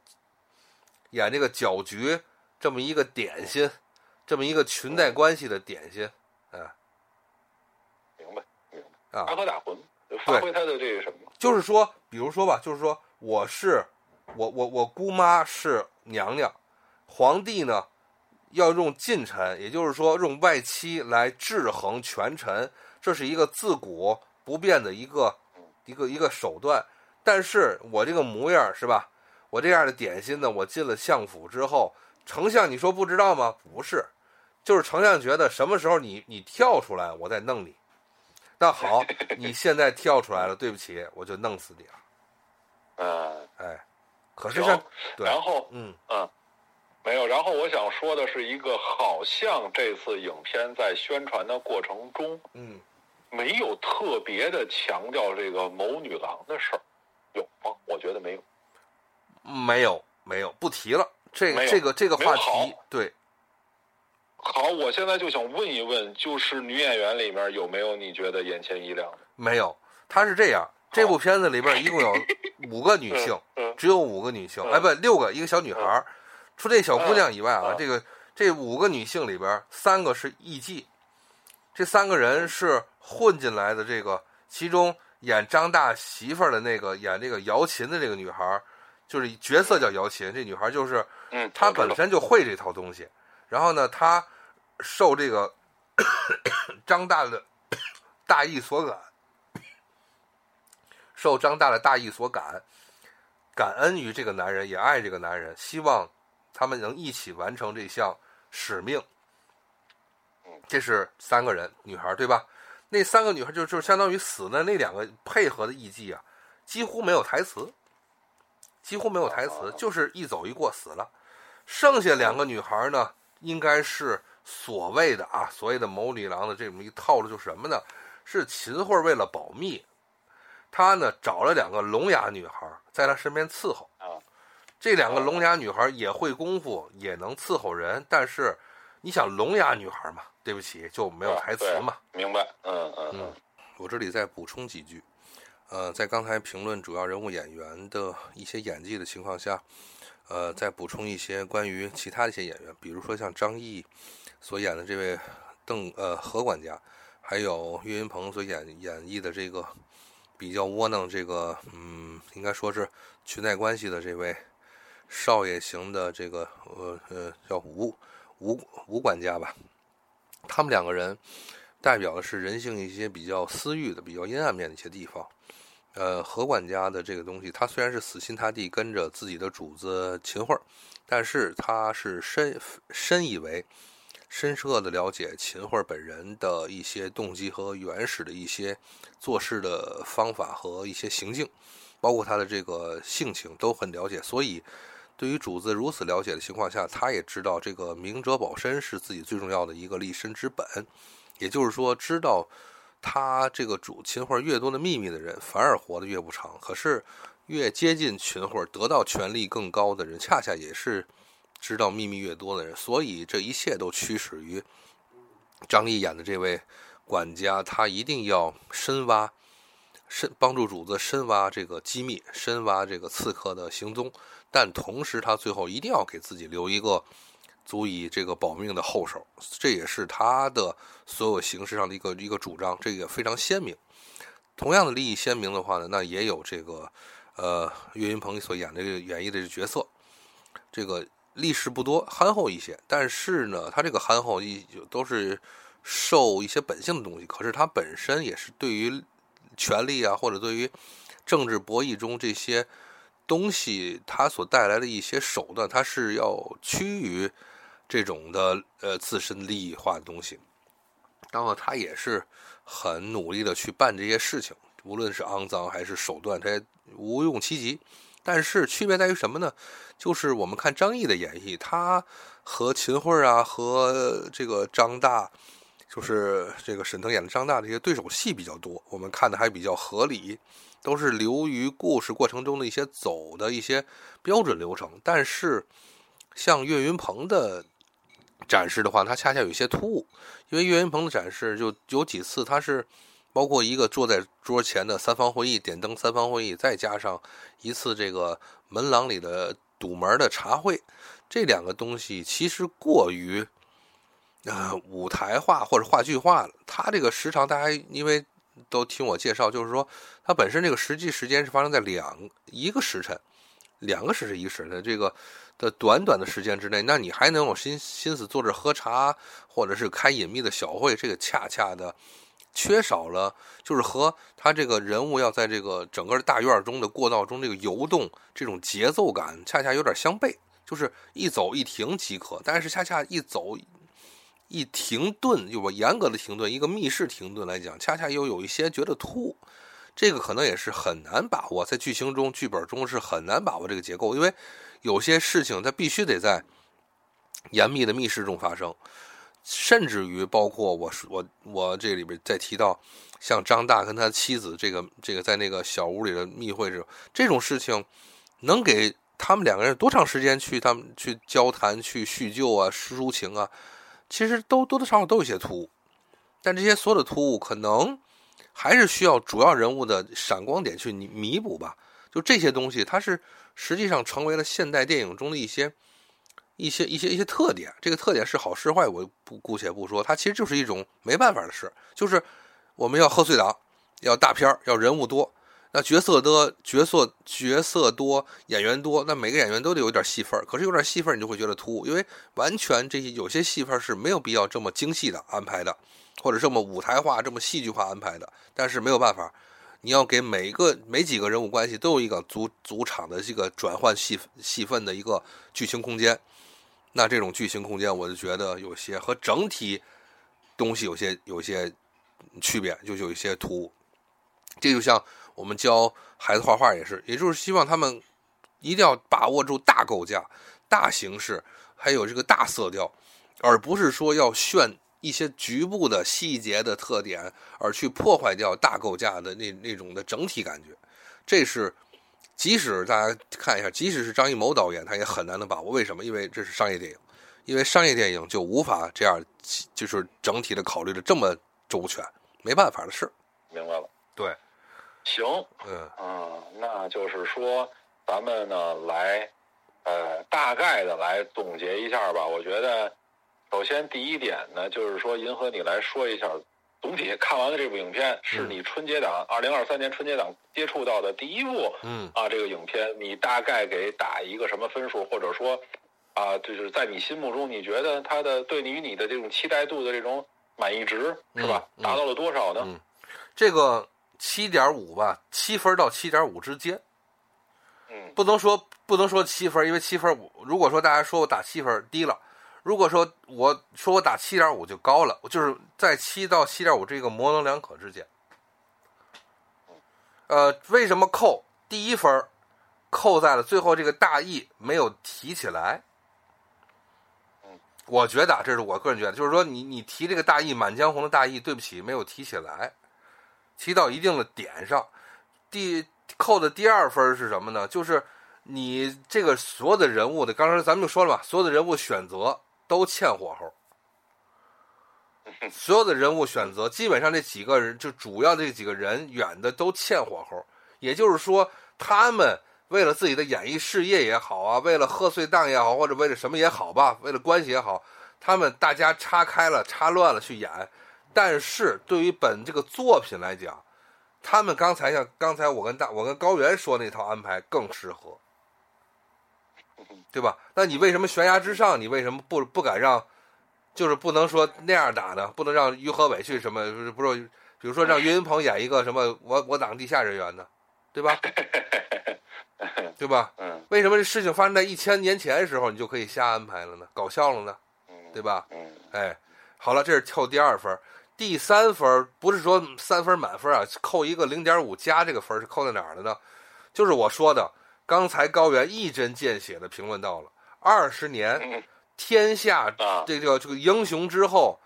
演这个搅局这么一个点心，这么一个裙带关系的点心，哎。明白，明白。啊插科打诨，发挥他的这个什么？就是说，比如说吧，就是说，我是我我我姑妈是娘娘，皇帝呢要用近臣，也就是说用外戚来制衡权臣，这是一个自古不变的一个一个一个手段。但是我这个模样是吧？我这样的点心呢，我进了相府之后，丞相你说不知道吗？不是，就是丞相觉得什么时候你你跳出来，我再弄你。那好，[laughs] 你现在跳出来了，对不起，我就弄死你了。嗯，哎，可是像，对然后嗯嗯，没有。然后我想说的是一个，好像这次影片在宣传的过程中嗯，没有特别的强调这个谋女郎的事儿，有吗？我觉得没有。没有没有不提了。这个这个这个话题，对，好，我现在就想问一问，就是女演员里面有没有你觉得眼前一亮的？没有。她是这样，这部片子里边一共有五个女 [laughs] 性，嗯只有五个女性，嗯哎，不，六个，一个小女孩儿。除这小姑娘以外啊，嗯这个这五个女性里边，三个是艺妓，这三个人是混进来的。这个其中演张大媳妇儿的那个演这个瑶琴的这个女孩，就是角色叫瑶琴，这女孩就是嗯，她本身就会这套东西，然后呢，她受这个 [coughs] 张大的 [coughs] 大义所感，受张大的大义所感，感恩于这个男人，也爱这个男人，希望他们能一起完成这项使命。这是三个人，女孩对吧？那三个女孩就就相当于死的那两个配合的艺妓啊，几乎没有台词，几乎没有台词，就是一走一过死了。剩下两个女孩呢，应该是所谓的啊，所谓的谋女郎的这么一套路，就是什么呢？是秦桧为了保密，他呢找了两个聋哑女孩在他身边伺候。啊这两个聋哑女孩也会功夫，也能伺候人，但是你想聋哑女孩嘛，对不起，就没有台词嘛。明白？嗯嗯嗯，我这里再补充几句。呃，在刚才评论主要人物演员的一些演技的情况下，呃，再补充一些关于其他的一些演员，比如说像张译所演的这位邓呃何管家，还有岳云鹏所演演绎的这个比较窝囊这个嗯，应该说是裙带关系的这位少爷型的这个呃呃叫吴吴吴管家吧，他们两个人。代表的是人性一些比较私欲的、比较阴暗面的一些地方。呃，何管家的这个东西，他虽然是死心塌地跟着自己的主子秦桧，但是他是深深以为、深刻的了解秦桧本人的一些动机和原始的一些做事的方法和一些行径，包括他的这个性情都很了解。所以，对于主子如此了解的情况下，他也知道这个明哲保身是自己最重要的一个立身之本。也就是说，知道他这个主秦桧越多的秘密的人，反而活得越不长。可是，越接近秦桧、得到权力更高的人，恰恰也是知道秘密越多的人。所以，这一切都驱使于张译演的这位管家，他一定要深挖、深帮助主子深挖这个机密，深挖这个刺客的行踪。但同时，他最后一定要给自己留一个。足以这个保命的后手，这也是他的所有形式上的一个一个主张，这个非常鲜明。同样的利益鲜明的话呢，那也有这个呃岳云鹏所演的演绎的角色，这个历史不多，憨厚一些，但是呢，他这个憨厚一都是受一些本性的东西，可是他本身也是对于权力啊，或者对于政治博弈中这些东西，它所带来的一些手段，它是要趋于。这种的呃自身利益化的东西，然后他也是很努力的去办这些事情，无论是肮脏还是手段，他也无用其极。但是区别在于什么呢？就是我们看张译的演绎，他和秦桧啊，和这个张大，就是这个沈腾演的张大这些对手戏比较多，我们看的还比较合理，都是流于故事过程中的一些走的一些标准流程。但是像岳云鹏的。展示的话，他恰恰有些突兀，因为岳云鹏的展示就有几次，他是包括一个坐在桌前的三方会议，点灯三方会议，再加上一次这个门廊里的堵门的茶会，这两个东西其实过于呃舞台化或者话剧化了。它这个时长，大家因为都听我介绍，就是说它本身这个实际时间是发生在两一个时辰，两个时辰一个时辰这个。的短短的时间之内，那你还能有心心思坐这喝茶，或者是开隐秘的小会？这个恰恰的缺少了，就是和他这个人物要在这个整个大院中的过道中这个游动这种节奏感，恰恰有点相悖。就是一走一停即可，但是恰恰一走一停顿，就我严格的停顿，一个密室停顿来讲，恰恰又有一些觉得突。这个可能也是很难把握，在剧情中、剧本中是很难把握这个结构，因为有些事情它必须得在严密的密室中发生，甚至于包括我我我这里边在提到，像张大跟他妻子这个这个在那个小屋里的密会这种这种事情，能给他们两个人多长时间去他们去交谈、去叙旧啊、抒情啊，其实都多多少少都有些突兀，但这些所有的突兀可能还是需要主要人物的闪光点去弥补吧。就这些东西，它是实际上成为了现代电影中的一些。一些一些一些特点，这个特点是好是坏，我不姑且不说，它其实就是一种没办法的事，就是我们要贺岁档，要大片要人物多，那角色多，角色角色多，演员多，那每个演员都得有点戏份可是有点戏份你就会觉得突兀，因为完全这些有些戏份是没有必要这么精细的安排的，或者这么舞台化、这么戏剧化安排的。但是没有办法，你要给每一个每几个人物关系都有一个足足场的这个转换戏戏份的一个剧情空间。那这种剧情空间，我就觉得有些和整体东西有些有些区别，就有一些突兀。这就像我们教孩子画画也是，也就是希望他们一定要把握住大构架、大形式，还有这个大色调，而不是说要炫一些局部的细节的特点，而去破坏掉大构架的那那种的整体感觉。这是。即使大家看一下，即使是张艺谋导演，他也很难的把握。为什么？因为这是商业电影，因为商业电影就无法这样，就是整体的考虑的这么周全，没办法的事。明白了。对。行。嗯。啊，那就是说，咱们呢来，呃，大概的来总结一下吧。我觉得，首先第一点呢，就是说，银河，你来说一下。总体 [laughs] 看完了这部影片，是你春节档二零二三年春节档接触到的第一部，嗯啊，这个影片你大概给打一个什么分数？或者说，啊，就是在你心目中，你觉得他的对于你的这种期待度的这种满意值是吧？达到了多少呢？嗯，这个七点五吧，七分到七点五之间。嗯，不能说不能说七分，因为七分，如果说大家说我打七分低了。如果说我说我打七点五就高了，就是在七到七点五这个模棱两可之间。呃，为什么扣第一分扣在了最后这个大意没有提起来？我觉得这是我个人觉得，就是说你你提这个大意《满江红》的大意，对不起，没有提起来，提到一定的点上。第扣的第二分是什么呢？就是你这个所有的人物的，刚才咱们就说了吧，所有的人物选择。都欠火候，[laughs] 所有的人物选择，基本上这几个人就主要这几个人演的都欠火候。也就是说，他们为了自己的演艺事业也好啊，为了贺岁档也好，或者为了什么也好吧，为了关系也好，他们大家插开了、插乱了去演。但是对于本这个作品来讲，他们刚才像刚才我跟大我跟高原说那套安排更适合。对吧？那你为什么悬崖之上？你为什么不不敢让？就是不能说那样打呢？不能让于和伟去什么？不是，比如说让岳云鹏演一个什么？我我党地下人员呢？对吧？[laughs] 对吧？嗯。为什么这事情发生在一千年前的时候，你就可以瞎安排了呢？搞笑了呢？对吧？嗯。哎，好了，这是跳第二分，第三分不是说三分满分啊，扣一个零点五加这个分是扣在哪儿的呢？就是我说的。刚才高原一针见血的评论到了二十年天下这个这个英雄之后，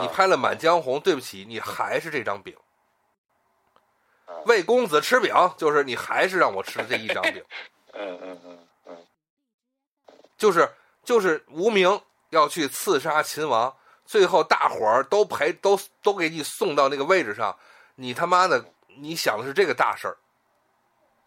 你拍了《满江红》，对不起，你还是这张饼。魏公子吃饼，就是你还是让我吃这一张饼。[laughs] 嗯嗯嗯嗯，就是就是无名要去刺杀秦王，最后大伙儿都陪都都给你送到那个位置上，你他妈的你想的是这个大事儿。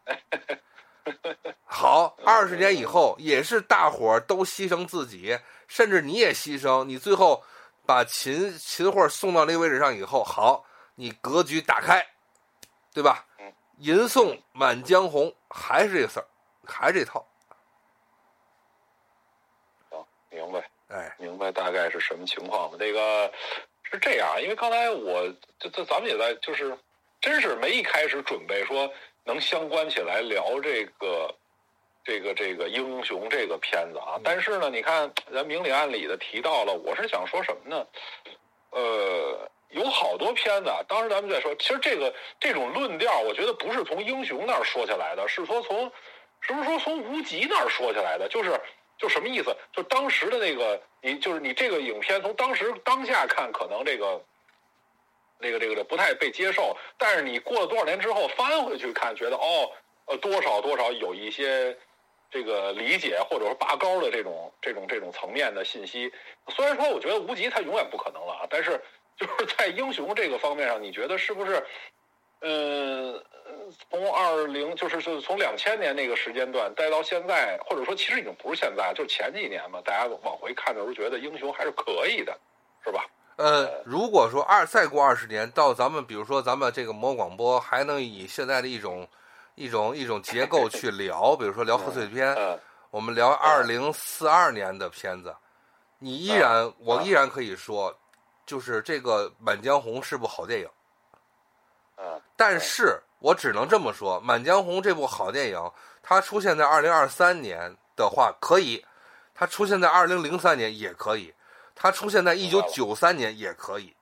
[laughs] 好，二十年以后也是大伙儿都牺牲自己，甚至你也牺牲。你最后把秦秦桧送到那个位置上以后，好，你格局打开，对吧？吟诵《满江红》还是这事儿，还是这套。行，明白。哎，明白大概是什么情况吗？这个是这样，因为刚才我这这咱们也在，就是真是没一开始准备说。能相关起来聊这个，这个这个英雄这个片子啊，但是呢，你看咱明里暗里的提到了，我是想说什么呢？呃，有好多片子，啊，当时咱们在说，其实这个这种论调，我觉得不是从英雄那儿说起来的，是说从，是不是说从无极那儿说起来的？就是就什么意思？就当时的那个，你就是你这个影片从当时当下看，可能这个，那个这个这不太被接受，但是你过了多少年之后翻回去看，觉得哦，呃，多少多少有一些这个理解或者说拔高的这种这种这种层面的信息。虽然说我觉得无极它永远不可能了啊，但是。就是在英雄这个方面上，你觉得是不是？嗯，从二零就是是从两千年那个时间段待到现在，或者说其实已经不是现在，就是前几年嘛，大家往回看的时候觉得英雄还是可以的，是吧？呃，如果说二再过二十年，到咱们比如说咱们这个魔广播还能以现在的一种一种一种结构去 [laughs] 聊，比如说聊贺岁片，我们聊二零四二年的片子，你依然我依然可以说。就是这个《满江红》是部好电影，但是我只能这么说，《满江红》这部好电影，它出现在二零二三年的话可以，它出现在二零零三年也可以，它出现在一九九三年也可以。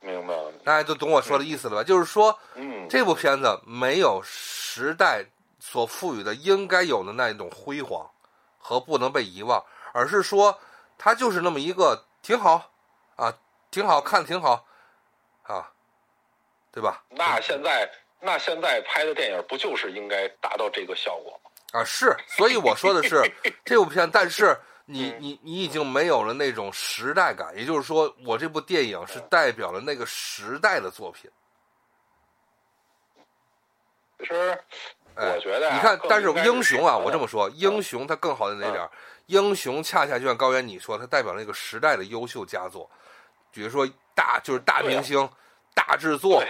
明白了，大家都懂我说的意思了吧？就是说，嗯，这部片子没有时代所赋予的应该有的那一种辉煌和不能被遗忘，而是说，它就是那么一个挺好啊。挺好看，挺好，啊，对吧？那现在，那现在拍的电影不就是应该达到这个效果吗？啊，是，所以我说的是 [laughs] 这部片，但是你你你已经没有了那种时代感，也就是说，我这部电影是代表了那个时代的作品。其实，我觉得，你看，但是英雄啊，我这么说，英雄它更好的哪点？英雄恰恰就像高原你说，它代表那个时代的优秀佳作。比如说大就是大明星，大制作，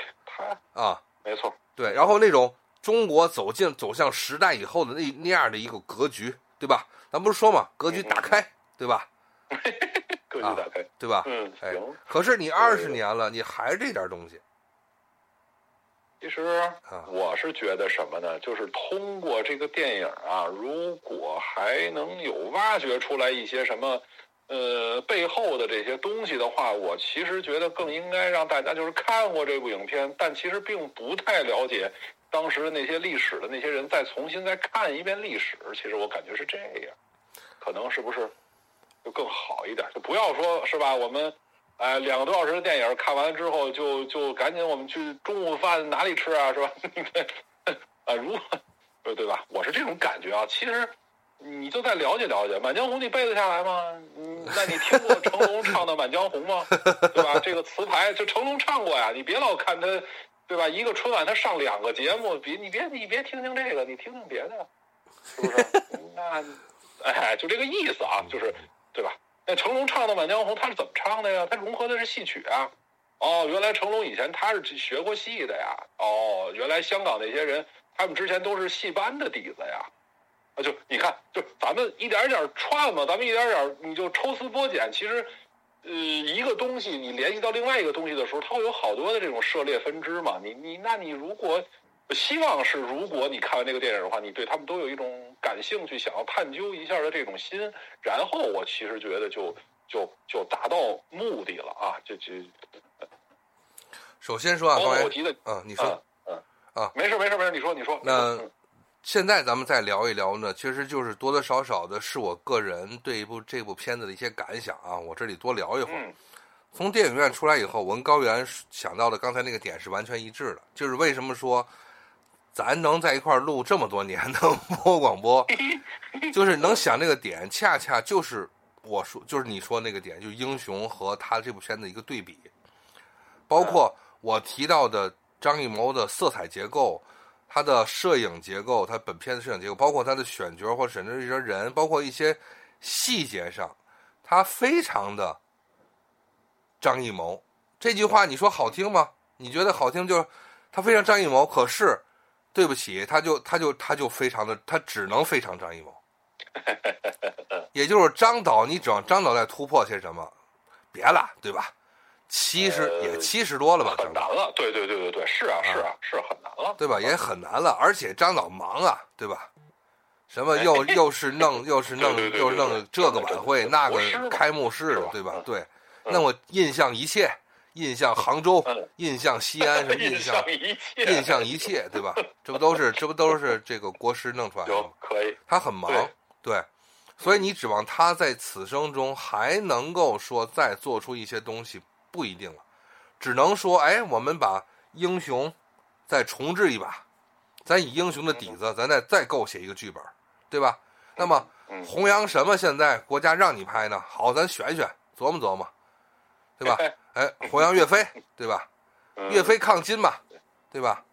啊，没错，对，然后那种中国走进走向时代以后的那那样的一个格局，对吧？咱不是说嘛，格局打开，对吧？[laughs] 格局打开，对吧？嗯，行。可是你二十年了，你还是这点东西。其实我是觉得什么呢？就是通过这个电影啊，如果还能有挖掘出来一些什么。呃，背后的这些东西的话，我其实觉得更应该让大家就是看过这部影片，但其实并不太了解当时的那些历史的那些人，再重新再看一遍历史。其实我感觉是这样，可能是不是就更好一点？就不要说是吧？我们哎，两个多小时的电影看完之后，就就赶紧我们去中午饭哪里吃啊？是吧？[laughs] 啊，如果对吧？我是这种感觉啊。其实。你就再了解了解《满江红》，你背得下来吗？嗯，[laughs] 那你听过成龙唱的《满江红》吗？对吧？这个词牌就成龙唱过呀。你别老看他，对吧？一个春晚他上两个节目，别你别你别听听这个，你听听别的，是不是？[laughs] 那哎，就这个意思啊，就是对吧？那成龙唱的《满江红》他是怎么唱的呀？他融合的是戏曲啊。哦，原来成龙以前他是学过戏的呀。哦，原来香港那些人他们之前都是戏班的底子呀。啊，就你看，就咱们一点点串嘛，咱们一点点，你就抽丝剥茧。其实，呃，一个东西你联系到另外一个东西的时候，它会有好多的这种涉猎分支嘛。你你，那你如果希望是，如果你看完这个电影的话，你对他们都有一种感兴趣、想要探究一下的这种心，然后我其实觉得就就就达到目的了啊！就就首先说啊，刚才我提的，嗯，你说，嗯啊，没事没事没事，你说你说那。现在咱们再聊一聊呢，其实就是多多少少的是我个人对一部这部片子的一些感想啊。我这里多聊一会儿。从电影院出来以后，我跟高原想到的刚才那个点是完全一致的，就是为什么说咱能在一块儿录这么多年的 [laughs] 播广播，[laughs] 就是能想这个点，恰恰就是我说，就是你说那个点，就是英雄和他这部片子一个对比，包括我提到的张艺谋的色彩结构。他的摄影结构，他本片的摄影结构，包括他的选角或者甚至一些人，包括一些细节上，他非常的张艺谋。这句话你说好听吗？你觉得好听就是他非常张艺谋。可是对不起，他就他就他就非常的，他只能非常张艺谋。[laughs] 也就是张导，你指望张导在突破些什么？别了，对吧？七十也七十多了吧？很难了，对对对对对，是啊是啊是很难了，对吧？也很难了，而且张导忙啊，对吧？什么又又是弄又是弄又是弄这个晚会那个开幕式，对吧？对，那我印象一切印象杭州，嗯印象西安，什么 [laughs] 印印象象一切，印象一切，对吧？这不都是这不都是这个国师弄出来的吗？可以，他很忙，对对，所以你指望他在此生中还能够说再做出一些东西，不一定了，只能说，哎，我们把英雄再重置一把，咱以英雄的底子，咱再再构写一个剧本，对吧？那么嗯，弘扬什么？现在国家让你拍呢？好，咱选选，琢磨琢磨，对吧？[laughs] 哎，弘扬岳飞，对吧？嗯岳飞抗金嘛，对吧？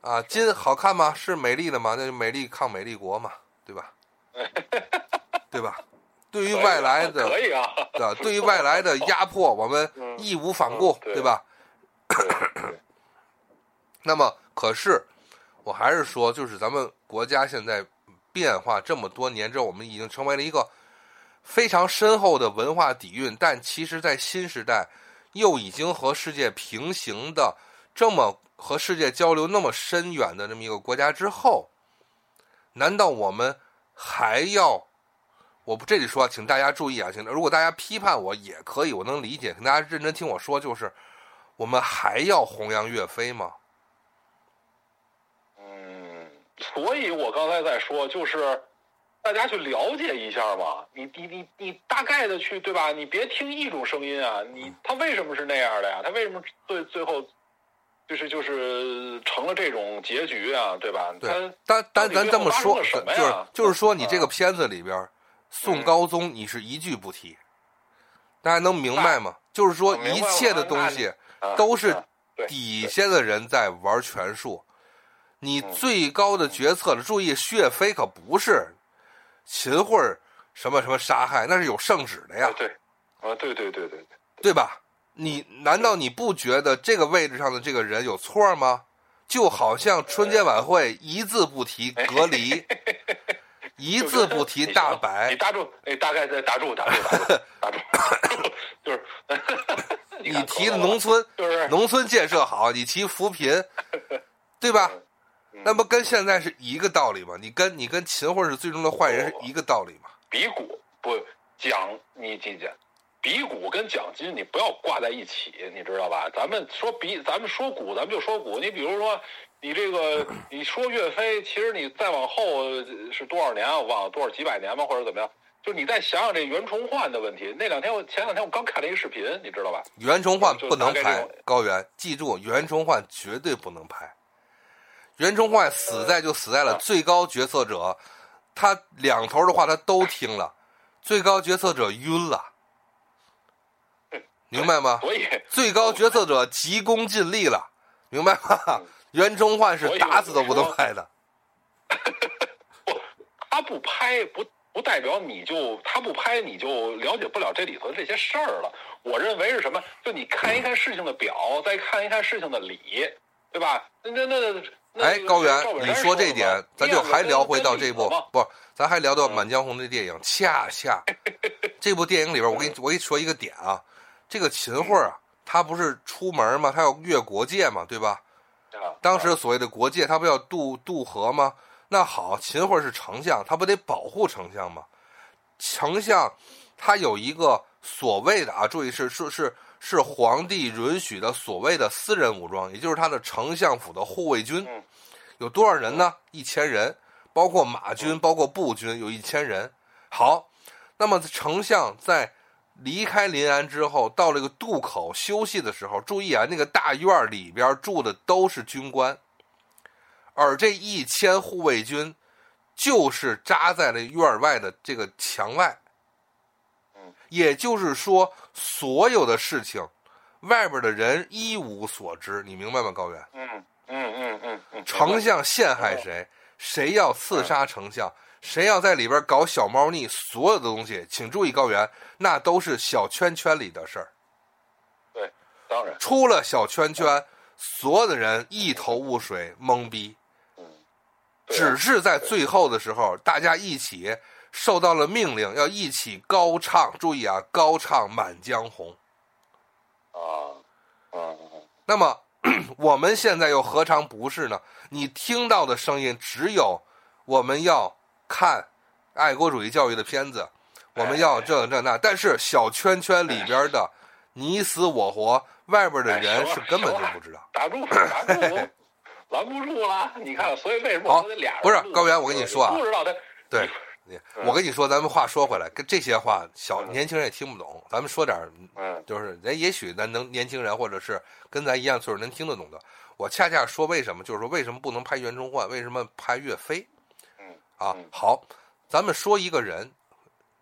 啊，金好看吗？是美丽的吗？那就美丽抗美丽国嘛，对吧？[laughs] 对吧？对于外来的可以啊，的，[laughs] 对于 [laughs] 外来的压迫，我们嗯义无反顾，嗯对对吧？对对 [coughs] 那么，可是我还是说，就是咱们国家现在变化这么多年之后，我们已经成为了一个非常深厚的文化底蕴，但其实，在新时代又已经和世界平行的这么和世界交流那么深远的这么一个国家之后，难道我们还要？我不这里说，请大家注意啊，请如果大家批判我也可以，我能理解，请大家认真听我说，就是我们还要弘扬岳飞吗？嗯，所以我刚才在说，就是大家去了解一下嘛，你你你你大概的去对吧？你别听一种声音啊，你他为什么是那样的呀？他为什么最最后就是就是成了这种结局啊？对吧？对他但但咱这么说，就是呀就是说，你这个啊片子里边，宋嗯高宗你是一句不提，大家能明白吗？就是说，一切的东西啊都是底下的人在玩权术，你嗯。最高的决策了，注意，岳飞可不是秦桧什么什么杀害，那是有圣旨的呀啊，对啊，对对对对对，对吧？你难道你不觉得这个位置上的这个人有错吗？就好像春节晚会一字不提隔离，[laughs] 一字不提大白你白，打住，哎，大概在打住，打住，打住，[laughs] 打住，[laughs] 就是 [laughs] 你提的农村就是农村建设好，你提扶贫，对吧？嗯那不跟现在是一个道理吗？你跟你跟秦桧是最终的坏人是一个道理吗？比古不奖你记讲，比古跟奖金你不要挂在一起，你知道吧？咱们说比，咱们说古，咱们就说古。你比如说，你这个你说岳飞，其实你再往后是多少年啊？我忘了多少几百年吧？或者怎么样？就你再想想这袁崇焕的问题。那两天我前两天我刚看了一个视频，你知道吧？袁崇焕不能拍高原，记住，袁崇焕绝对不能拍。袁崇焕死在就死在了啊最高决策者，他两头的话他都听了，最高决策者晕了，明白吗？所以最高决策者急功近利了，明白吗？嗯袁崇焕是打死都不能拍的，[laughs] 他不拍不不代表你就他不拍你就了解不了这里头的这些事儿了。我认为是什么？就你看一看事情的表，再看一看事情的理，对吧？那那那那哎，高原你说这点，咱就还聊回到这部不，咱还聊到《嗯满江红》这电影。恰 [laughs] 恰这部电影里边，我给你我给你说一个点啊，这个秦桧啊，他不是出门嘛，他要越国界嘛，对吧？啊当时所谓的国界，他不要渡渡河吗？那好，秦桧是丞相，他不得保护丞相吗？丞相他有一个所谓的啊，注意是是是是皇帝允许的所谓的私人武装，也就是他的丞相府的护卫军嗯，有多少人呢？一千人，包括马军，包括步军，有一千人。好，那么丞相在离开临安之后，到了一个渡口休息的时候，注意啊，那个大院里边住的都是军官，而这一千护卫军就是扎在了院外的这个墙外。嗯，也就是说，所有的事情，外边的人一无所知，你明白吗？高原，嗯嗯嗯嗯嗯，丞相陷害谁，谁要刺杀丞相，谁要在里边搞小猫腻，所有的东西，请注意，高原，那都是小圈圈里的事儿。对，当然，出了小圈圈，所有的人一头雾水，懵逼。只是在最后的时候，大家一起受到了命令，要一起高唱。注意啊，高唱《满江红》。啊，嗯嗯那么 [clears throat] 我们现在又何尝不是呢？你听到的声音只有我们要看爱国主义教育的片子，我们要这这那。但是小圈圈里边的你死我活，外边的人是根本就不知道。打住，[laughs] 打住，拦不住了。你看，所以为什么我说得俩人不是高原我跟你说啊不知道他对，你我跟你说，咱们话说回来，跟这些话小嗯年轻人也听不懂，咱们说点嗯就是人也许咱能年轻人或者是跟咱一样岁数能听得懂的。我恰恰说为什么，就是说为什么不能拍袁崇焕，为什么拍岳飞？嗯啊嗯，好，咱们说一个人，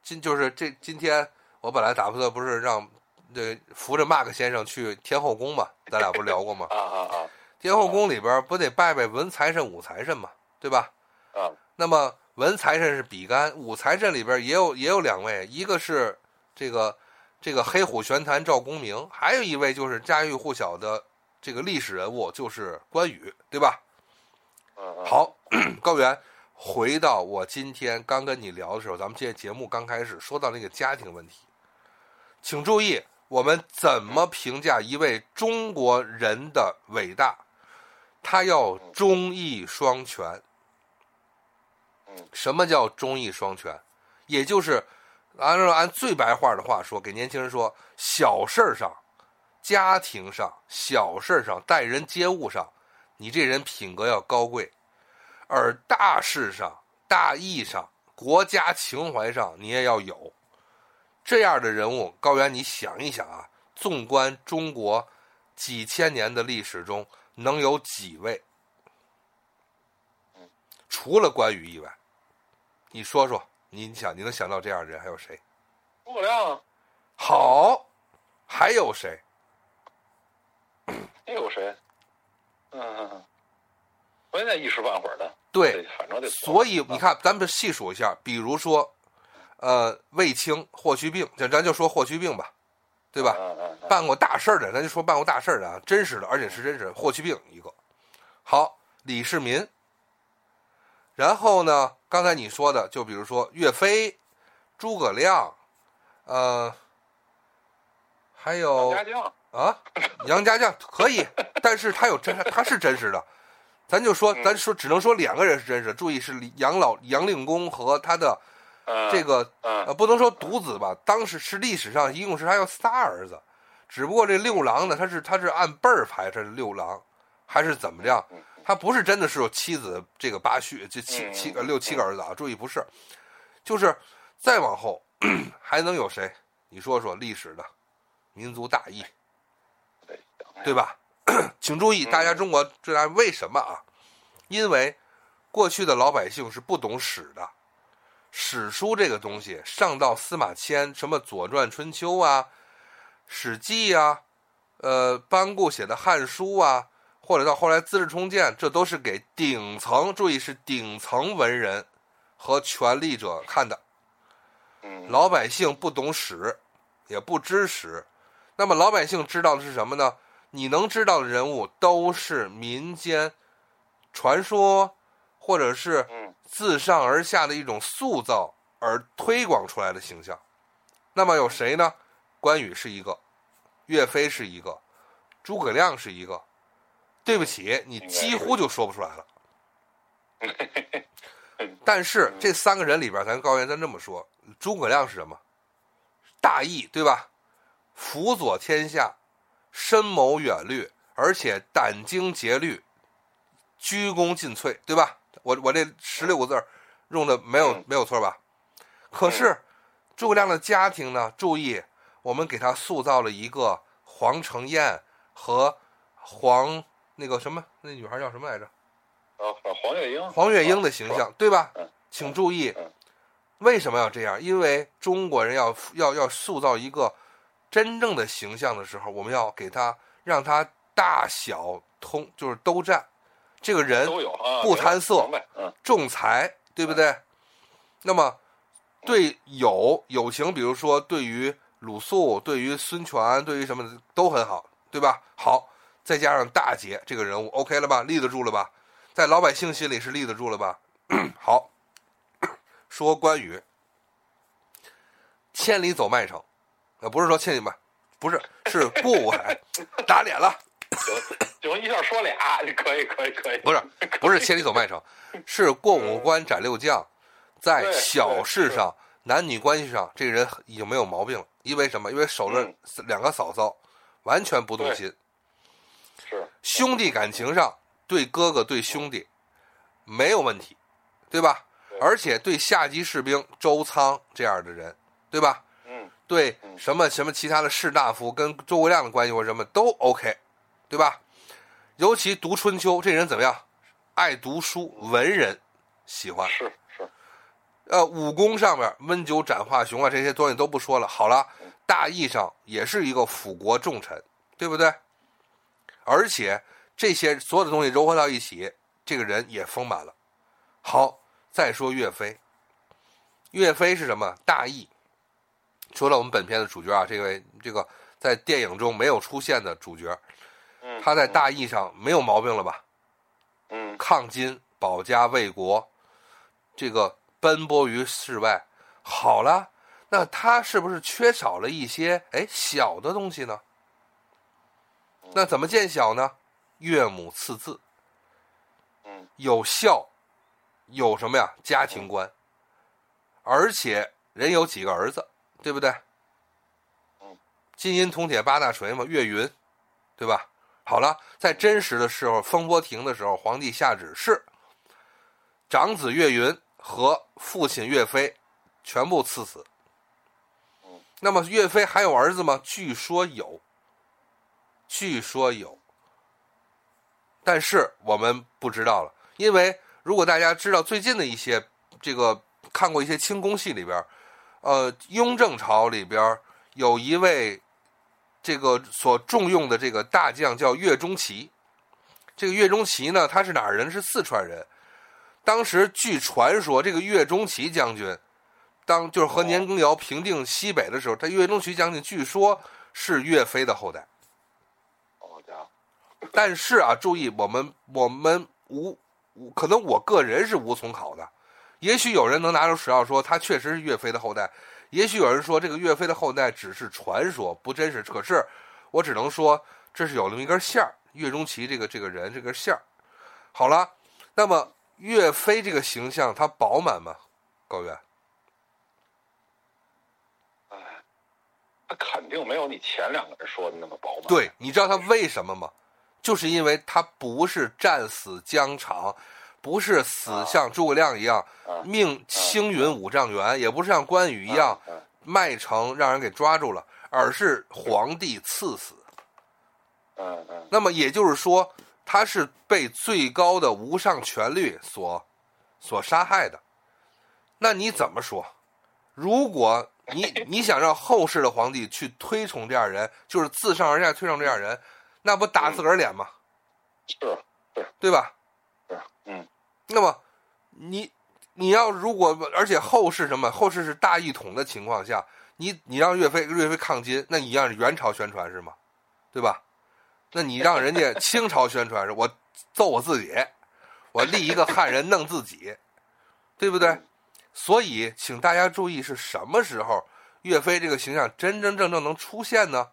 今就是这今天我本来打算不是让这扶着 Mark 先生去天后宫嘛，咱俩不是聊过吗？[laughs] 啊啊啊天后宫里边不得拜拜文财神、武财神嘛，对吧？啊那么文财神是比干，武财神里边也有也有两位，一个是这个这个黑虎玄坛赵公明，还有一位就是家喻户晓的这个历史人物，就是关羽，对吧？好，[clears throat] 高原，回到我今天刚跟你聊的时候，咱们这节目刚开始说到那个家庭问题，请注意，我们怎么评价一位中国人的伟大？他要忠义双全。嗯什么叫忠义双全？也就是按照按最白话的话说，给年轻人说，小事儿上、家庭上、小事儿上、待人接物上，你这人品格要高贵；而大事上、大义上、国家情怀上，你也要有。这样的人物，高原，你想一想啊，纵观中国几千年的历史中，能有几位？除了关羽以外，你说说，你想你能想到这样的人还有谁？诸葛亮啊好，还有谁？还有谁？嗯嗯嗯，关键一时半会儿的，对，反正得所以你看，咱们细数一下，比如说，呃，卫青、霍去病，咱咱就说霍去病吧，对吧？嗯嗯嗯办过大事儿的，咱就说办过大事儿的啊，真实的，而且是真实的。霍去病一个，好，李世民。然后呢，刚才你说的，就比如说岳飞、诸葛亮，呃，还有杨家将，啊，杨家将可以，但是他有真，他是真实的。咱就说，咱说只能说两个人是真实的。注意是杨老杨令公和他的嗯这个嗯呃，不能说独子吧，当时是历史上一共是他有仨儿子，只不过这六郎呢，他是他是按辈儿排，这六郎，还是怎么样？嗯他不是真的是有妻子这个八婿，这七嗯七呃六七个儿子啊，注意不是，就是再往后 [clears throat] 还能有谁？你说说历史的民族大义，对对吧？[clears throat] 请注意，大家中国这样为什么啊？因为过去的老百姓是不懂史的，史书这个东西上到司马迁，什么《左传》《春秋》啊，《史记》啊，呃，班固写的《汉书》啊，或者到后来《资治通鉴》，这都是给顶层，注意是顶层文人和权力者看的。嗯老百姓不懂史，也不知史，那么老百姓知道的是什么呢？你能知道的人物都是民间传说，或者是嗯自上而下的一种塑造而推广出来的形象。那么有谁呢？关羽是一个，岳飞是一个，诸葛亮是一个。对不起，你几乎就说不出来了。[laughs] 但是这三个人里边，咱高原咱这么说，诸葛亮是什么？大义，对吧？辅佐天下，深谋远虑，而且殚精竭虑，鞠躬尽瘁，对吧？我我这十六个字儿用的没有、嗯没有错吧？可是诸葛亮的家庭呢？注意，我们给他塑造了一个黄承彦和黄那个什么那女孩叫什么来着？啊，黄月英，黄月英的形象，对吧嗯？请注意嗯，为什么要这样？因为中国人要要要塑造一个真正的形象的时候，我们要给他让他大小通，就是都占。这个人不贪色重财，对不对？那么对友友情，比如说对于鲁肃、对于孙权、对于什么的都很好，对吧？好，再加上大姐这个人物，OK 了吧？立得住了吧？在老百姓心里是立得住了吧？[clears throat] 好，[clears throat] 说关羽，千里走麦城，呃，不是说千里麦，不是是过五海，打脸了。行，一下说俩，可以可以可以，不是不是千里走麦城，[laughs] 是过五关斩六将，在小事上、男女关系上，这个人已经没有毛病了。因为什么？因为守着两个嫂嫂，完全不动心。是兄弟感情上对哥哥对兄弟没有问题，对吧？而且对下级士兵周仓这样的人，对吧？嗯，对什么什么其他的士大夫跟诸葛亮的关系或什么都 OK，对吧？尤其读春秋这人怎么样？爱读书，文人喜欢。是是。呃，武功上面温酒斩华雄啊，这些东西都不说了。好了，大义上也是一个辅国重臣，对不对？而且这些所有的东西糅合到一起，这个人也丰满了。好，再说岳飞。岳飞是什么？大义。除了我们本片的主角啊，这位这个在电影中没有出现的主角，他在大义上没有毛病了吧？嗯，抗金、保家卫国，这个奔波于世外，好了，那他是不是缺少了一些哎小的东西呢？那怎么见小呢？岳母赐字，嗯，有孝，有什么呀？家庭观，而且人有几个儿子。对不对？金银铜铁八大锤嘛，岳云，对吧？好了，在真实的时候，风波亭的时候，皇帝下旨是长子岳云和父亲岳飞全部赐死。那么岳飞还有儿子吗？据说有，据说有，但是我们不知道了，因为如果大家知道最近的一些这个看过一些清宫戏里边。呃，雍正朝里边有一位这个所重用的这个大将叫岳钟琪。这个岳钟琪呢，他是哪儿人？是四川人。当时据传说，这个岳钟琪将军当就是和年羹尧平定西北的时候，他岳钟琪将军据说是岳飞的后代。但是啊，注意，我们我们无可能，我个人是无从考的。也许有人能拿出史料说他确实是岳飞的后代，也许有人说这个岳飞的后代只是传说，不真实。可是我只能说这是有那么一根线儿，岳钟琪这个这个人这根线儿。好了，那么岳飞这个形象他饱满吗？高原？哎，他肯定没有你前两个人说的那么饱满。对，你知道他为什么吗？就是因为他不是战死疆场。不是死像诸葛亮一样命青云五丈原，也不是像关羽一样麦城让人给抓住了，而是皇帝赐死。嗯嗯。那么也就是说，他是被最高的无上权力所所杀害的。那你怎么说？如果你 [laughs] 你想让后世的皇帝去推崇这样人，就是自上而下推崇这样人，那不打自个儿脸吗？是，对，对吧？是，嗯。那么，你你要如果而且后世什么后世是大一统的情况下，你你让岳飞岳飞抗金，那你让元朝宣传是吗？对吧？那你让人家 [laughs] 清朝宣传是，我揍我自己，我立一个汉人弄自己，对不对？所以，请大家注意，是什么时候岳飞这个形象真真正正能出现呢？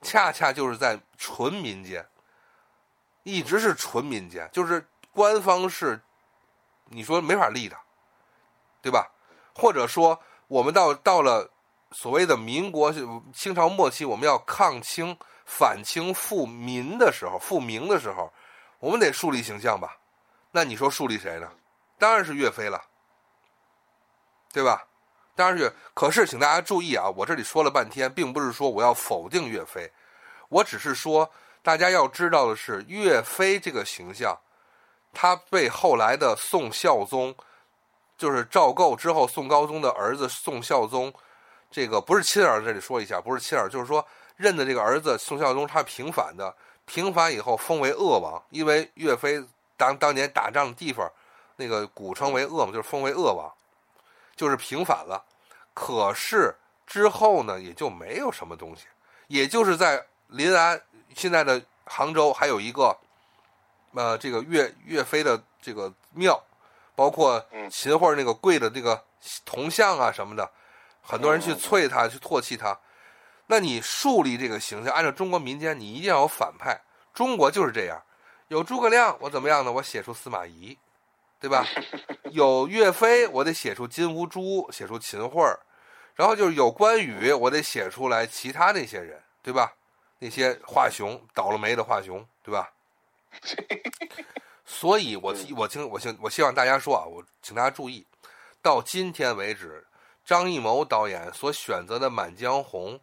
恰恰就是在纯民间，一直是纯民间，就是官方是。你说没法立的，对吧？或者说，我们到到了所谓的民国清朝末期，我们要抗清、反清复民的时候，复明的时候，我们得树立形象吧？那你说树立谁呢？当然是岳飞了，对吧？当然是。可是，请大家注意啊，我这里说了半天，并不是说我要否定岳飞，我只是说，大家要知道的是，岳飞这个形象。他被后来的宋孝宗，就是赵构之后宋高宗的儿子宋孝宗，这个不是亲儿，这里说一下，不是亲儿，就是说认的这个儿子宋孝宗，他平反的，平反以后封为鄂王，因为岳飞当当年打仗的地方，那个古称为鄂嘛，就是封为鄂王，就是平反了。可是之后呢，也就没有什么东西，也就是在临安现在的杭州还有一个。呃，这个岳岳飞的这个庙，包括秦桧那个跪的这个铜像啊什么的，很多人去啐他，去唾弃他。那你树立这个形象，按照中国民间，你一定要有反派。中国就是这样，有诸葛亮，我怎么样呢？我写出司马懿，对吧？[laughs] 有岳飞，我得写出金兀术，写出秦桧然后就是有关羽，我得写出来其他那些人，对吧？那些华雄倒了霉的华雄，对吧？[laughs] 所以我我请我请我希望大家说啊，我请大家注意，到今天为止，张艺谋导演所选择的《满江红》，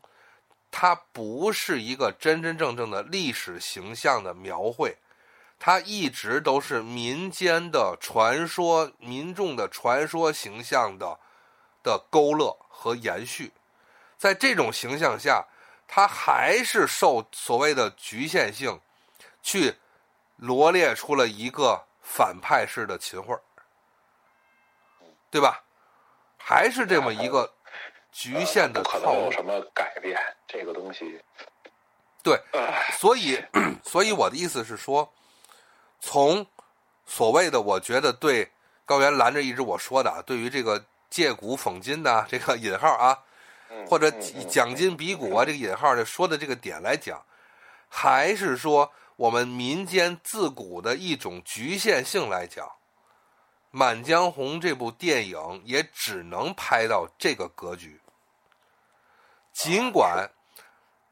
它不是一个真真正正的历史形象的描绘，它一直都是民间的传说、民众的传说形象的的勾勒和延续。在这种形象下，它还是受所谓的局限性去。罗列出了一个反派式的秦桧对吧？还是这么一个局限的套路？什么改变？这个东西，对，所以，所以我的意思是说，从所谓的我觉得对高原拦着一直我说的，对于这个借古讽今的这个引号啊，或者讲今比古啊这个引号的说的这个点来讲，还是说。我们民间自古的一种局限性来讲，《满江红》这部电影也只能拍到这个格局。尽管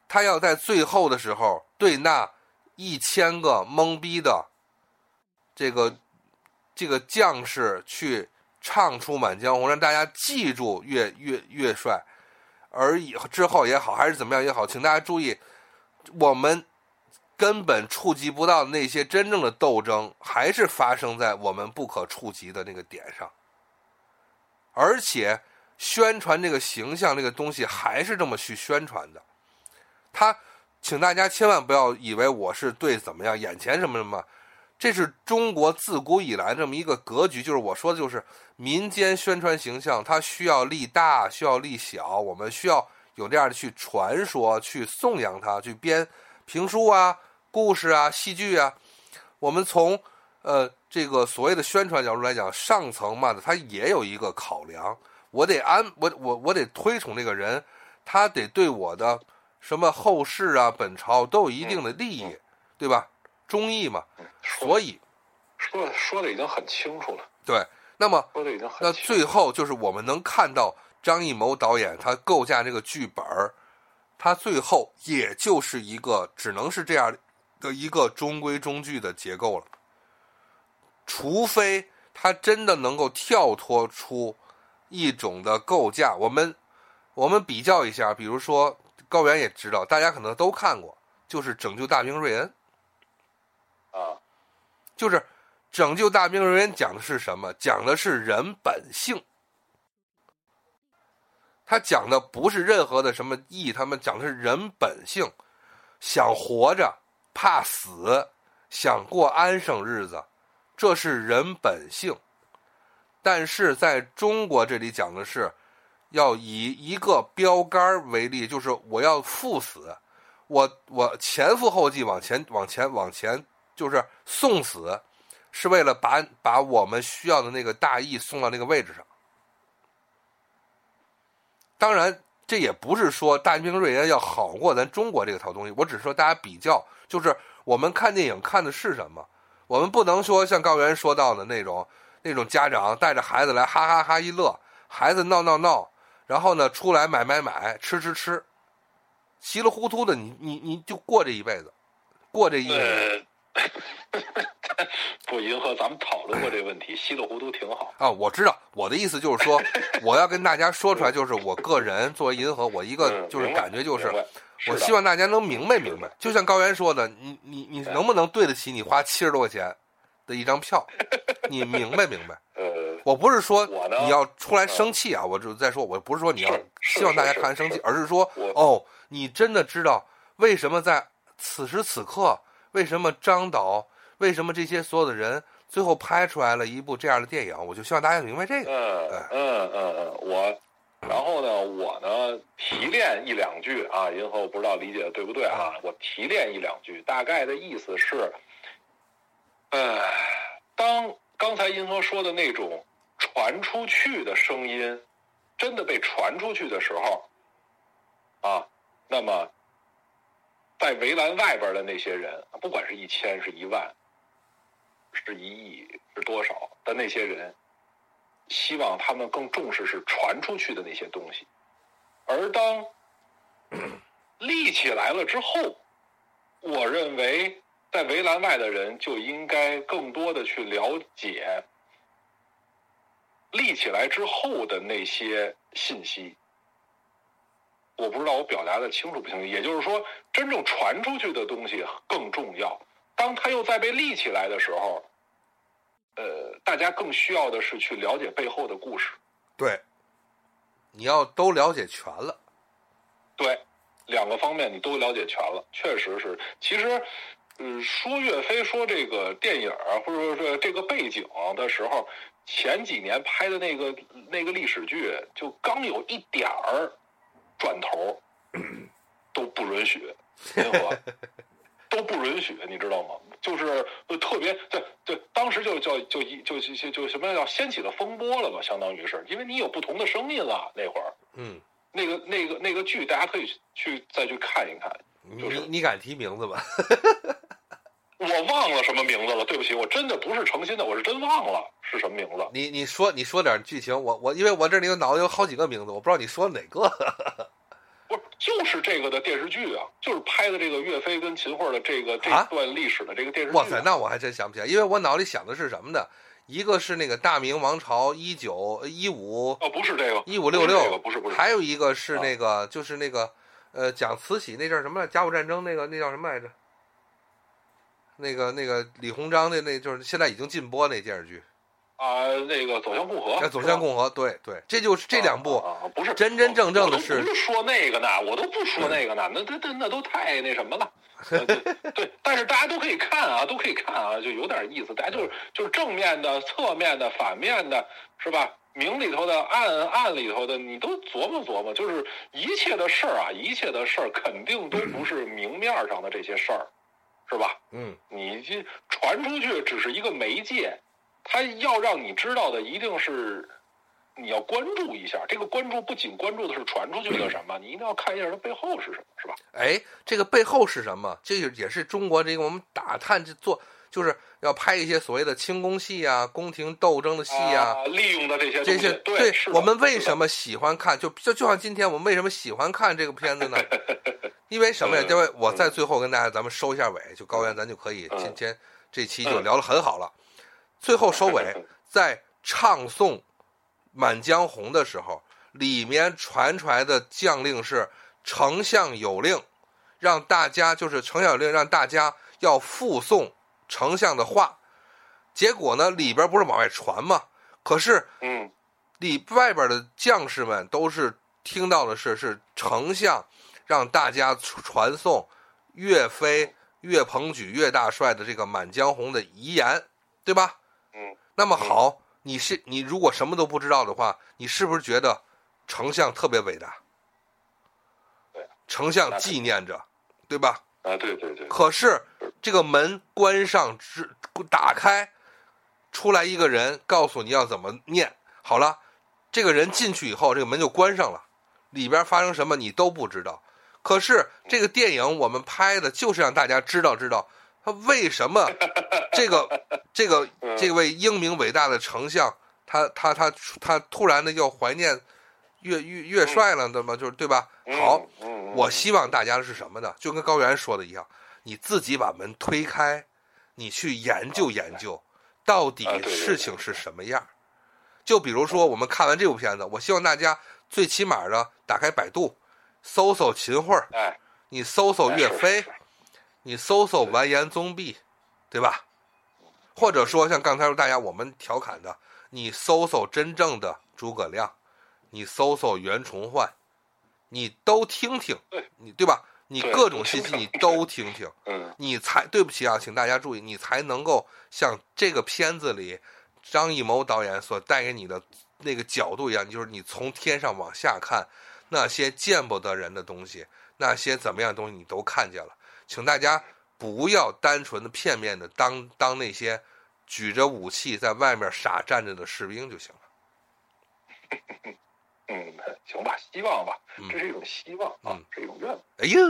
他要在最后的时候对那一千个懵逼的这个这个将士去唱出《满江红》，让大家记住岳岳岳帅，而以之后也好，还是怎么样也好，请大家注意，我们。根本触及不到那些真正的斗争，还是发生在我们不可触及的那个点上。而且，宣传这个形象这个东西还是这么去宣传的。他，请大家千万不要以为我是对怎么样，眼前什么什么，这是中国自古以来这么一个格局。就是我说的，就是民间宣传形象，它需要立大，需要立小，我们需要有这样的去传说，去颂扬他，去编评书啊。故事啊，戏剧啊，我们从呃这个所谓的宣传角度来讲，上层嘛的，他也有一个考量。我得安我我我得推崇这个人，他得对我的什么后世啊、本朝都有一定的利益，对吧？忠义嘛，所以说说的已经很清楚了。对，那么那最后就是我们能看到张艺谋导演他构架这个剧本他最后也就是一个只能是这样。的一个中规中矩的结构了，除非他真的能够跳脱出一种的构架。我们我们比较一下，比如说高原也知道，大家可能都看过，就是《拯救大兵瑞恩》啊，就是《拯救大兵瑞恩》讲的是什么？讲的是人本性。他讲的不是任何的什么义，他们讲的是人本性，想活着。怕死，想过安生日子，这是人本性。但是在中国这里讲的是，要以一个标杆为例，就是我要赴死，我我前赴后继往前往前往前，就是送死，是为了把把我们需要的那个大义送到那个位置上。当然。这也不是说大兵瑞恩要好过咱中国这个套东西，我只是说大家比较，就是我们看电影看的是什么，我们不能说像高原说到的那种那种家长带着孩子来哈哈哈一乐，孩子闹闹闹，然后呢出来买买买吃吃吃，稀里糊涂的你你你就过这一辈子，过这一辈子。[laughs] 不，银河，咱们讨论过这个问题，稀里糊涂挺好啊。我知道，我的意思就是说，[laughs] 我要跟大家说出来，就是我个人作为银河，我一个就是感觉就是，我希望大家能明白明白。就像高原说的，你你你能不能对得起你花七十多块钱的一张票？[laughs] 你明白明白？呃，我不是说你要出来生气啊，我就在说，我不是说你要希望大家看生气，而是说，哦，你真的知道为什么在此时此刻？为什么张导？为什么这些所有的人最后拍出来了一部这样的电影？我就希望大家明白这个。嗯嗯嗯嗯，我，然后呢，我呢提炼一两句啊，银河我不知道理解的对不对啊？我提炼一两句，大概的意思是，呃，当刚才银河说的那种传出去的声音真的被传出去的时候，啊，那么。在围栏外边的那些人，不管是一千、是一万、是一亿、是多少的那些人，希望他们更重视是传出去的那些东西，而当立起来了之后，我认为在围栏外的人就应该更多的去了解立起来之后的那些信息。我不知道我表达的清楚不清楚，也就是说，真正传出去的东西更重要。当它又再被立起来的时候，呃，大家更需要的是去了解背后的故事。对，你要都了解全了。对，两个方面你都了解全了，确实是。其实，嗯，说岳飞说这个电影或者说是这个背景的时候，前几年拍的那个那个历史剧，就刚有一点儿转头，都不允许，都不允许，你知道吗？就是特别对对，当时就叫就一就就就什么叫掀起了风波了吧，相当于是，因为你有不同的声音了那会儿，嗯，那个那个那个剧，大家可以去再去看一看。就是你敢提名字吗？我忘了什么名字了，对不起，我真的不是诚心的，我是真忘了是什么名字。你你说你说点剧情，我我因为我这里有脑子有好几个名字，我不知道你说哪个。[laughs] 不是，就是这个的电视剧啊，就是拍的这个岳飞跟秦桧的这个这段历史的这个电视剧。哇塞，那我还真想不起来，因为我脑里想的是什么呢？一个是那个大明王朝一九一五哦，不是这个一五六六，不是不是，还有一个是那个就是那个呃讲慈禧那阵什么甲午战争那个那叫什么来着？那个那个李鸿章的那就是现在已经禁播那电视剧。啊，那个走向共和，走向共和，对对，这就是这两部，不是真真正正的是，不是说那个呢，我都不说那个呢，那那那那都太那什么了，对，但是大家都可以看啊，都可以看啊，就有点意思，大家就是就是正面的、侧面的、反面的，是吧？明里头的、暗暗里头的，你都琢磨琢磨，就是一切的事儿啊，一切的事儿肯定都不是明面上的这些事儿，是吧？嗯，你这传出去只是一个媒介。他要让你知道的一定是，你要关注一下。这个关注不仅关注的是传出去的什么，你一定要看一下它背后是什么，是吧？哎，这个背后是什么？这个也是中国这个我们打探这做，就是要拍一些所谓的清宫戏啊、宫廷斗争的戏啊，利用的这些这些。对，我们为什么喜欢看？就就就像今天我们为什么喜欢看这个片子呢？[laughs] 因为什么呀？因为我在最后跟大家咱们收一下尾，就高原，咱就可以今天这期就聊得很好了。最后收尾，[laughs] 在唱诵《满江红》的时候，里面传出来的将令是“丞相有令”，让大家就是丞相有令，让大家要附送丞相的话。结果呢，里边不是往外传吗？可是，嗯，里外边的将士们都是听到的是是丞相让大家传颂岳飞、岳鹏举、岳大帅的这个《满江红》的遗言，对吧？嗯，那么好，你是你如果什么都不知道的话，你是不是觉得丞相特别伟大？对，丞相纪念着，对吧？啊，对对对。可是这个门关上之打开，出来一个人，告诉你要怎么念。好了，这个人进去以后，这个门就关上了，里边发生什么你都不知道。可是这个电影我们拍的就是让大家知道知道。他为什么这个这个这位英明伟大的丞相，他他他他突然的又怀念岳岳岳帅了，对吗？就是对吧？好，我希望大家的是什么呢？就跟高原说的一样，你自己把门推开，你去研究研究，到底事情是什么样。就比如说，我们看完这部片子，我希望大家最起码的打开百度，搜搜秦桧你搜搜岳飞。你搜搜完颜宗弼，对吧？或者说像刚才大家我们调侃的，你搜搜真正的诸葛亮，你搜搜袁崇焕，你都听听，你对吧？你各种信息你都听听，你才对不起啊，请大家注意，你才能够像这个片子里张艺谋导演所带给你的那个角度一样，就是你从天上往下看那些见不得人的东西，那些怎么样的东西你都看见了。请大家不要单纯的、片面的当当那些举着武器在外面傻站着的士兵就行了。[laughs] 嗯，行吧，希望吧，这是一种希望啊，是一种愿望。哎呦，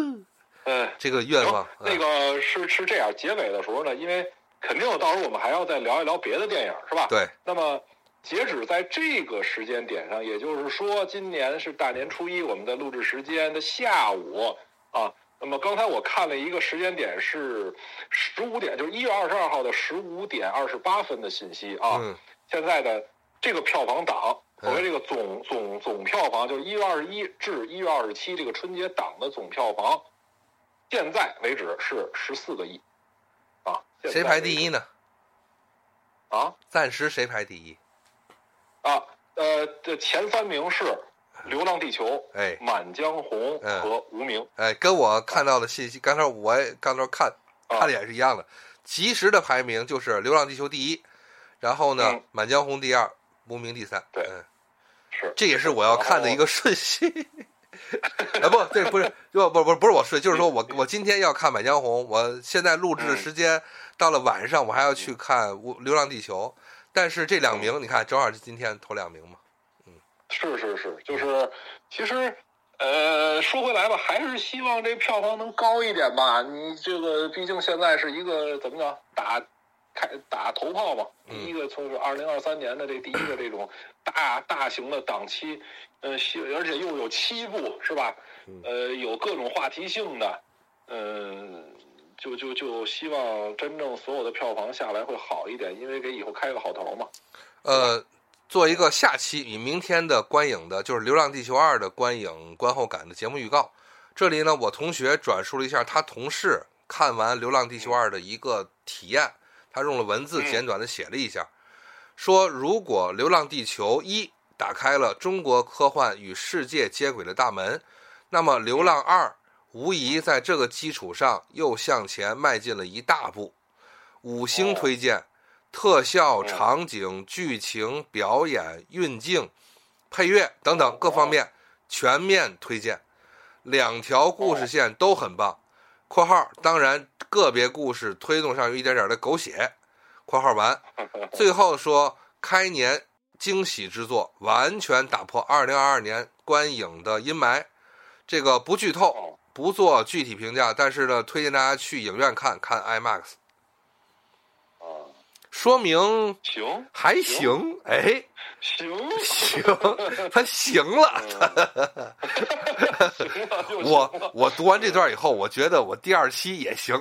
嗯，这个愿望，那个是是这样，结尾的时候呢，因为肯定到时候我们还要再聊一聊别的电影，是吧？对。那么截止在这个时间点上，也就是说，今年是大年初一，我们的录制时间的下午啊。那么刚才我看了一个时间点是十五点，就是一月二十二号的十五点二十八分的信息啊。嗯现在的这个票房档，嗯所谓这个总总总票房，就是一月二十一至一月二十七这个春节档的总票房，现在为止是十四个亿，啊，谁排第一呢？啊？暂时谁排第一？啊，呃，这前三名是《流浪地球》、哎《满江红》嗯和《无名》哎，跟我看到的信息，刚才我也刚才看啊看的也是一样的。及时的排名就是《流浪地球》第一，然后呢，嗯满江红》第二，《无名》第三。对嗯，是这也是我要看的一个顺序。[laughs] 啊不，这不是不不不不是我顺，就是说我我今天要看《满江红》，我现在录制的时间到了晚上，我还要去看《无流浪地球》，但是这两名你看正好是今天头两名嘛。嗯是是是，就是其实呃，说回来吧，还是希望这票房能高一点吧。你这个毕竟现在是一个怎么讲打开打头炮嘛，嗯第一个从二零二三年的这第一个这种大大型的档期，呃，希而且又有七部是吧？嗯呃，有各种话题性的，嗯、就就就希望真正所有的票房下来会好一点，因为给以后开个好头嘛。呃，做一个下期以明天的观影的，就是《流浪地球二》的观影观后感的节目预告。这里呢，我同学转述了一下他同事看完《流浪地球二》的一个体验，他用了文字简短的写了一下，说如果《流浪地球一》打开了中国科幻与世界接轨的大门，那么《流浪二》无疑在这个基础上又向前迈进了一大步。五星推荐。特效、嗯场景、剧情、表演、运镜、配乐等等各方面全面推荐，两条故事线都很棒。（括号当然个别故事推动上有一点点的狗血。）（括号完）最后说开年惊喜之作，完全打破2022年观影的阴霾。这个不剧透，哦，不做具体评价，但是呢，推荐大家去影院看看 IMAX，啊，说明行还行，哎。行行，他行了。我 [laughs] 了我读完这段以后，我觉得我第二期也行。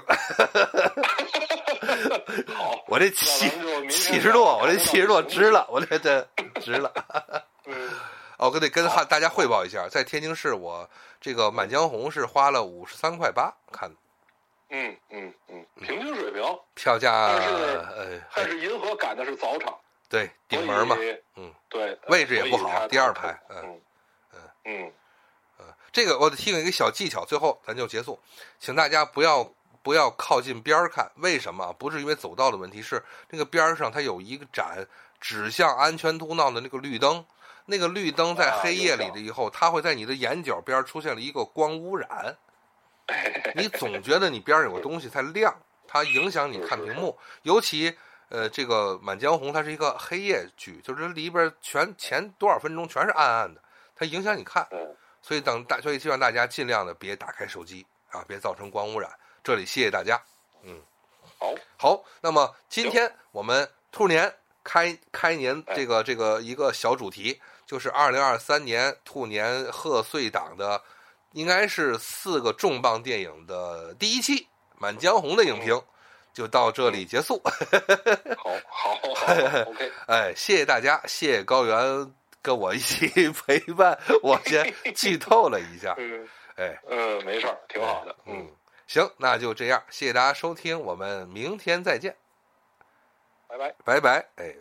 好，我这七七十多，我这七十多值了，我这这值了。嗯 [laughs] 哦，我得跟哈大家汇报一下，在天津市，我这个《满江红》是花了五十三块八看的，嗯嗯嗯，平均水平，票价但是呃还但是银河赶的是早场，对顶门嘛嗯，对，位置也不好第二排嗯嗯嗯嗯。这个我得提供一个小技巧，最后咱就结束，请大家不要不要靠近边儿看，为什么？不是因为走道的问题，是那个边儿上它有一个盏指向安全通道的那个绿灯，那个绿灯在啊黑夜里的以后，它会在你的眼角边儿出现了一个光污染，[laughs] 你总觉得你边上有个东西在亮，它影响你看屏幕，尤其。呃，这个《满江红》它是一个黑夜剧，就是里边全前多少分钟全是暗暗的，它影响你看。嗯所以等大，所以希望大家尽量的别打开手机啊，别造成光污染。这里谢谢大家。嗯，好，好，那么今天我们兔年开开年哎这个这个一个小主题，就是二零二三年兔年贺岁档的，应该是四个重磅电影的第一期《满江红》的影评，就到这里结束。好 [laughs] 好好，[laughs] OK，哎，谢谢大家，谢谢高原跟我一起 [laughs] 陪伴，我先剧透了一下。嗯哎，嗯，没事儿，挺好的，嗯，行，那就这样，谢谢大家收听，我们明天再见，拜拜。拜拜，哎。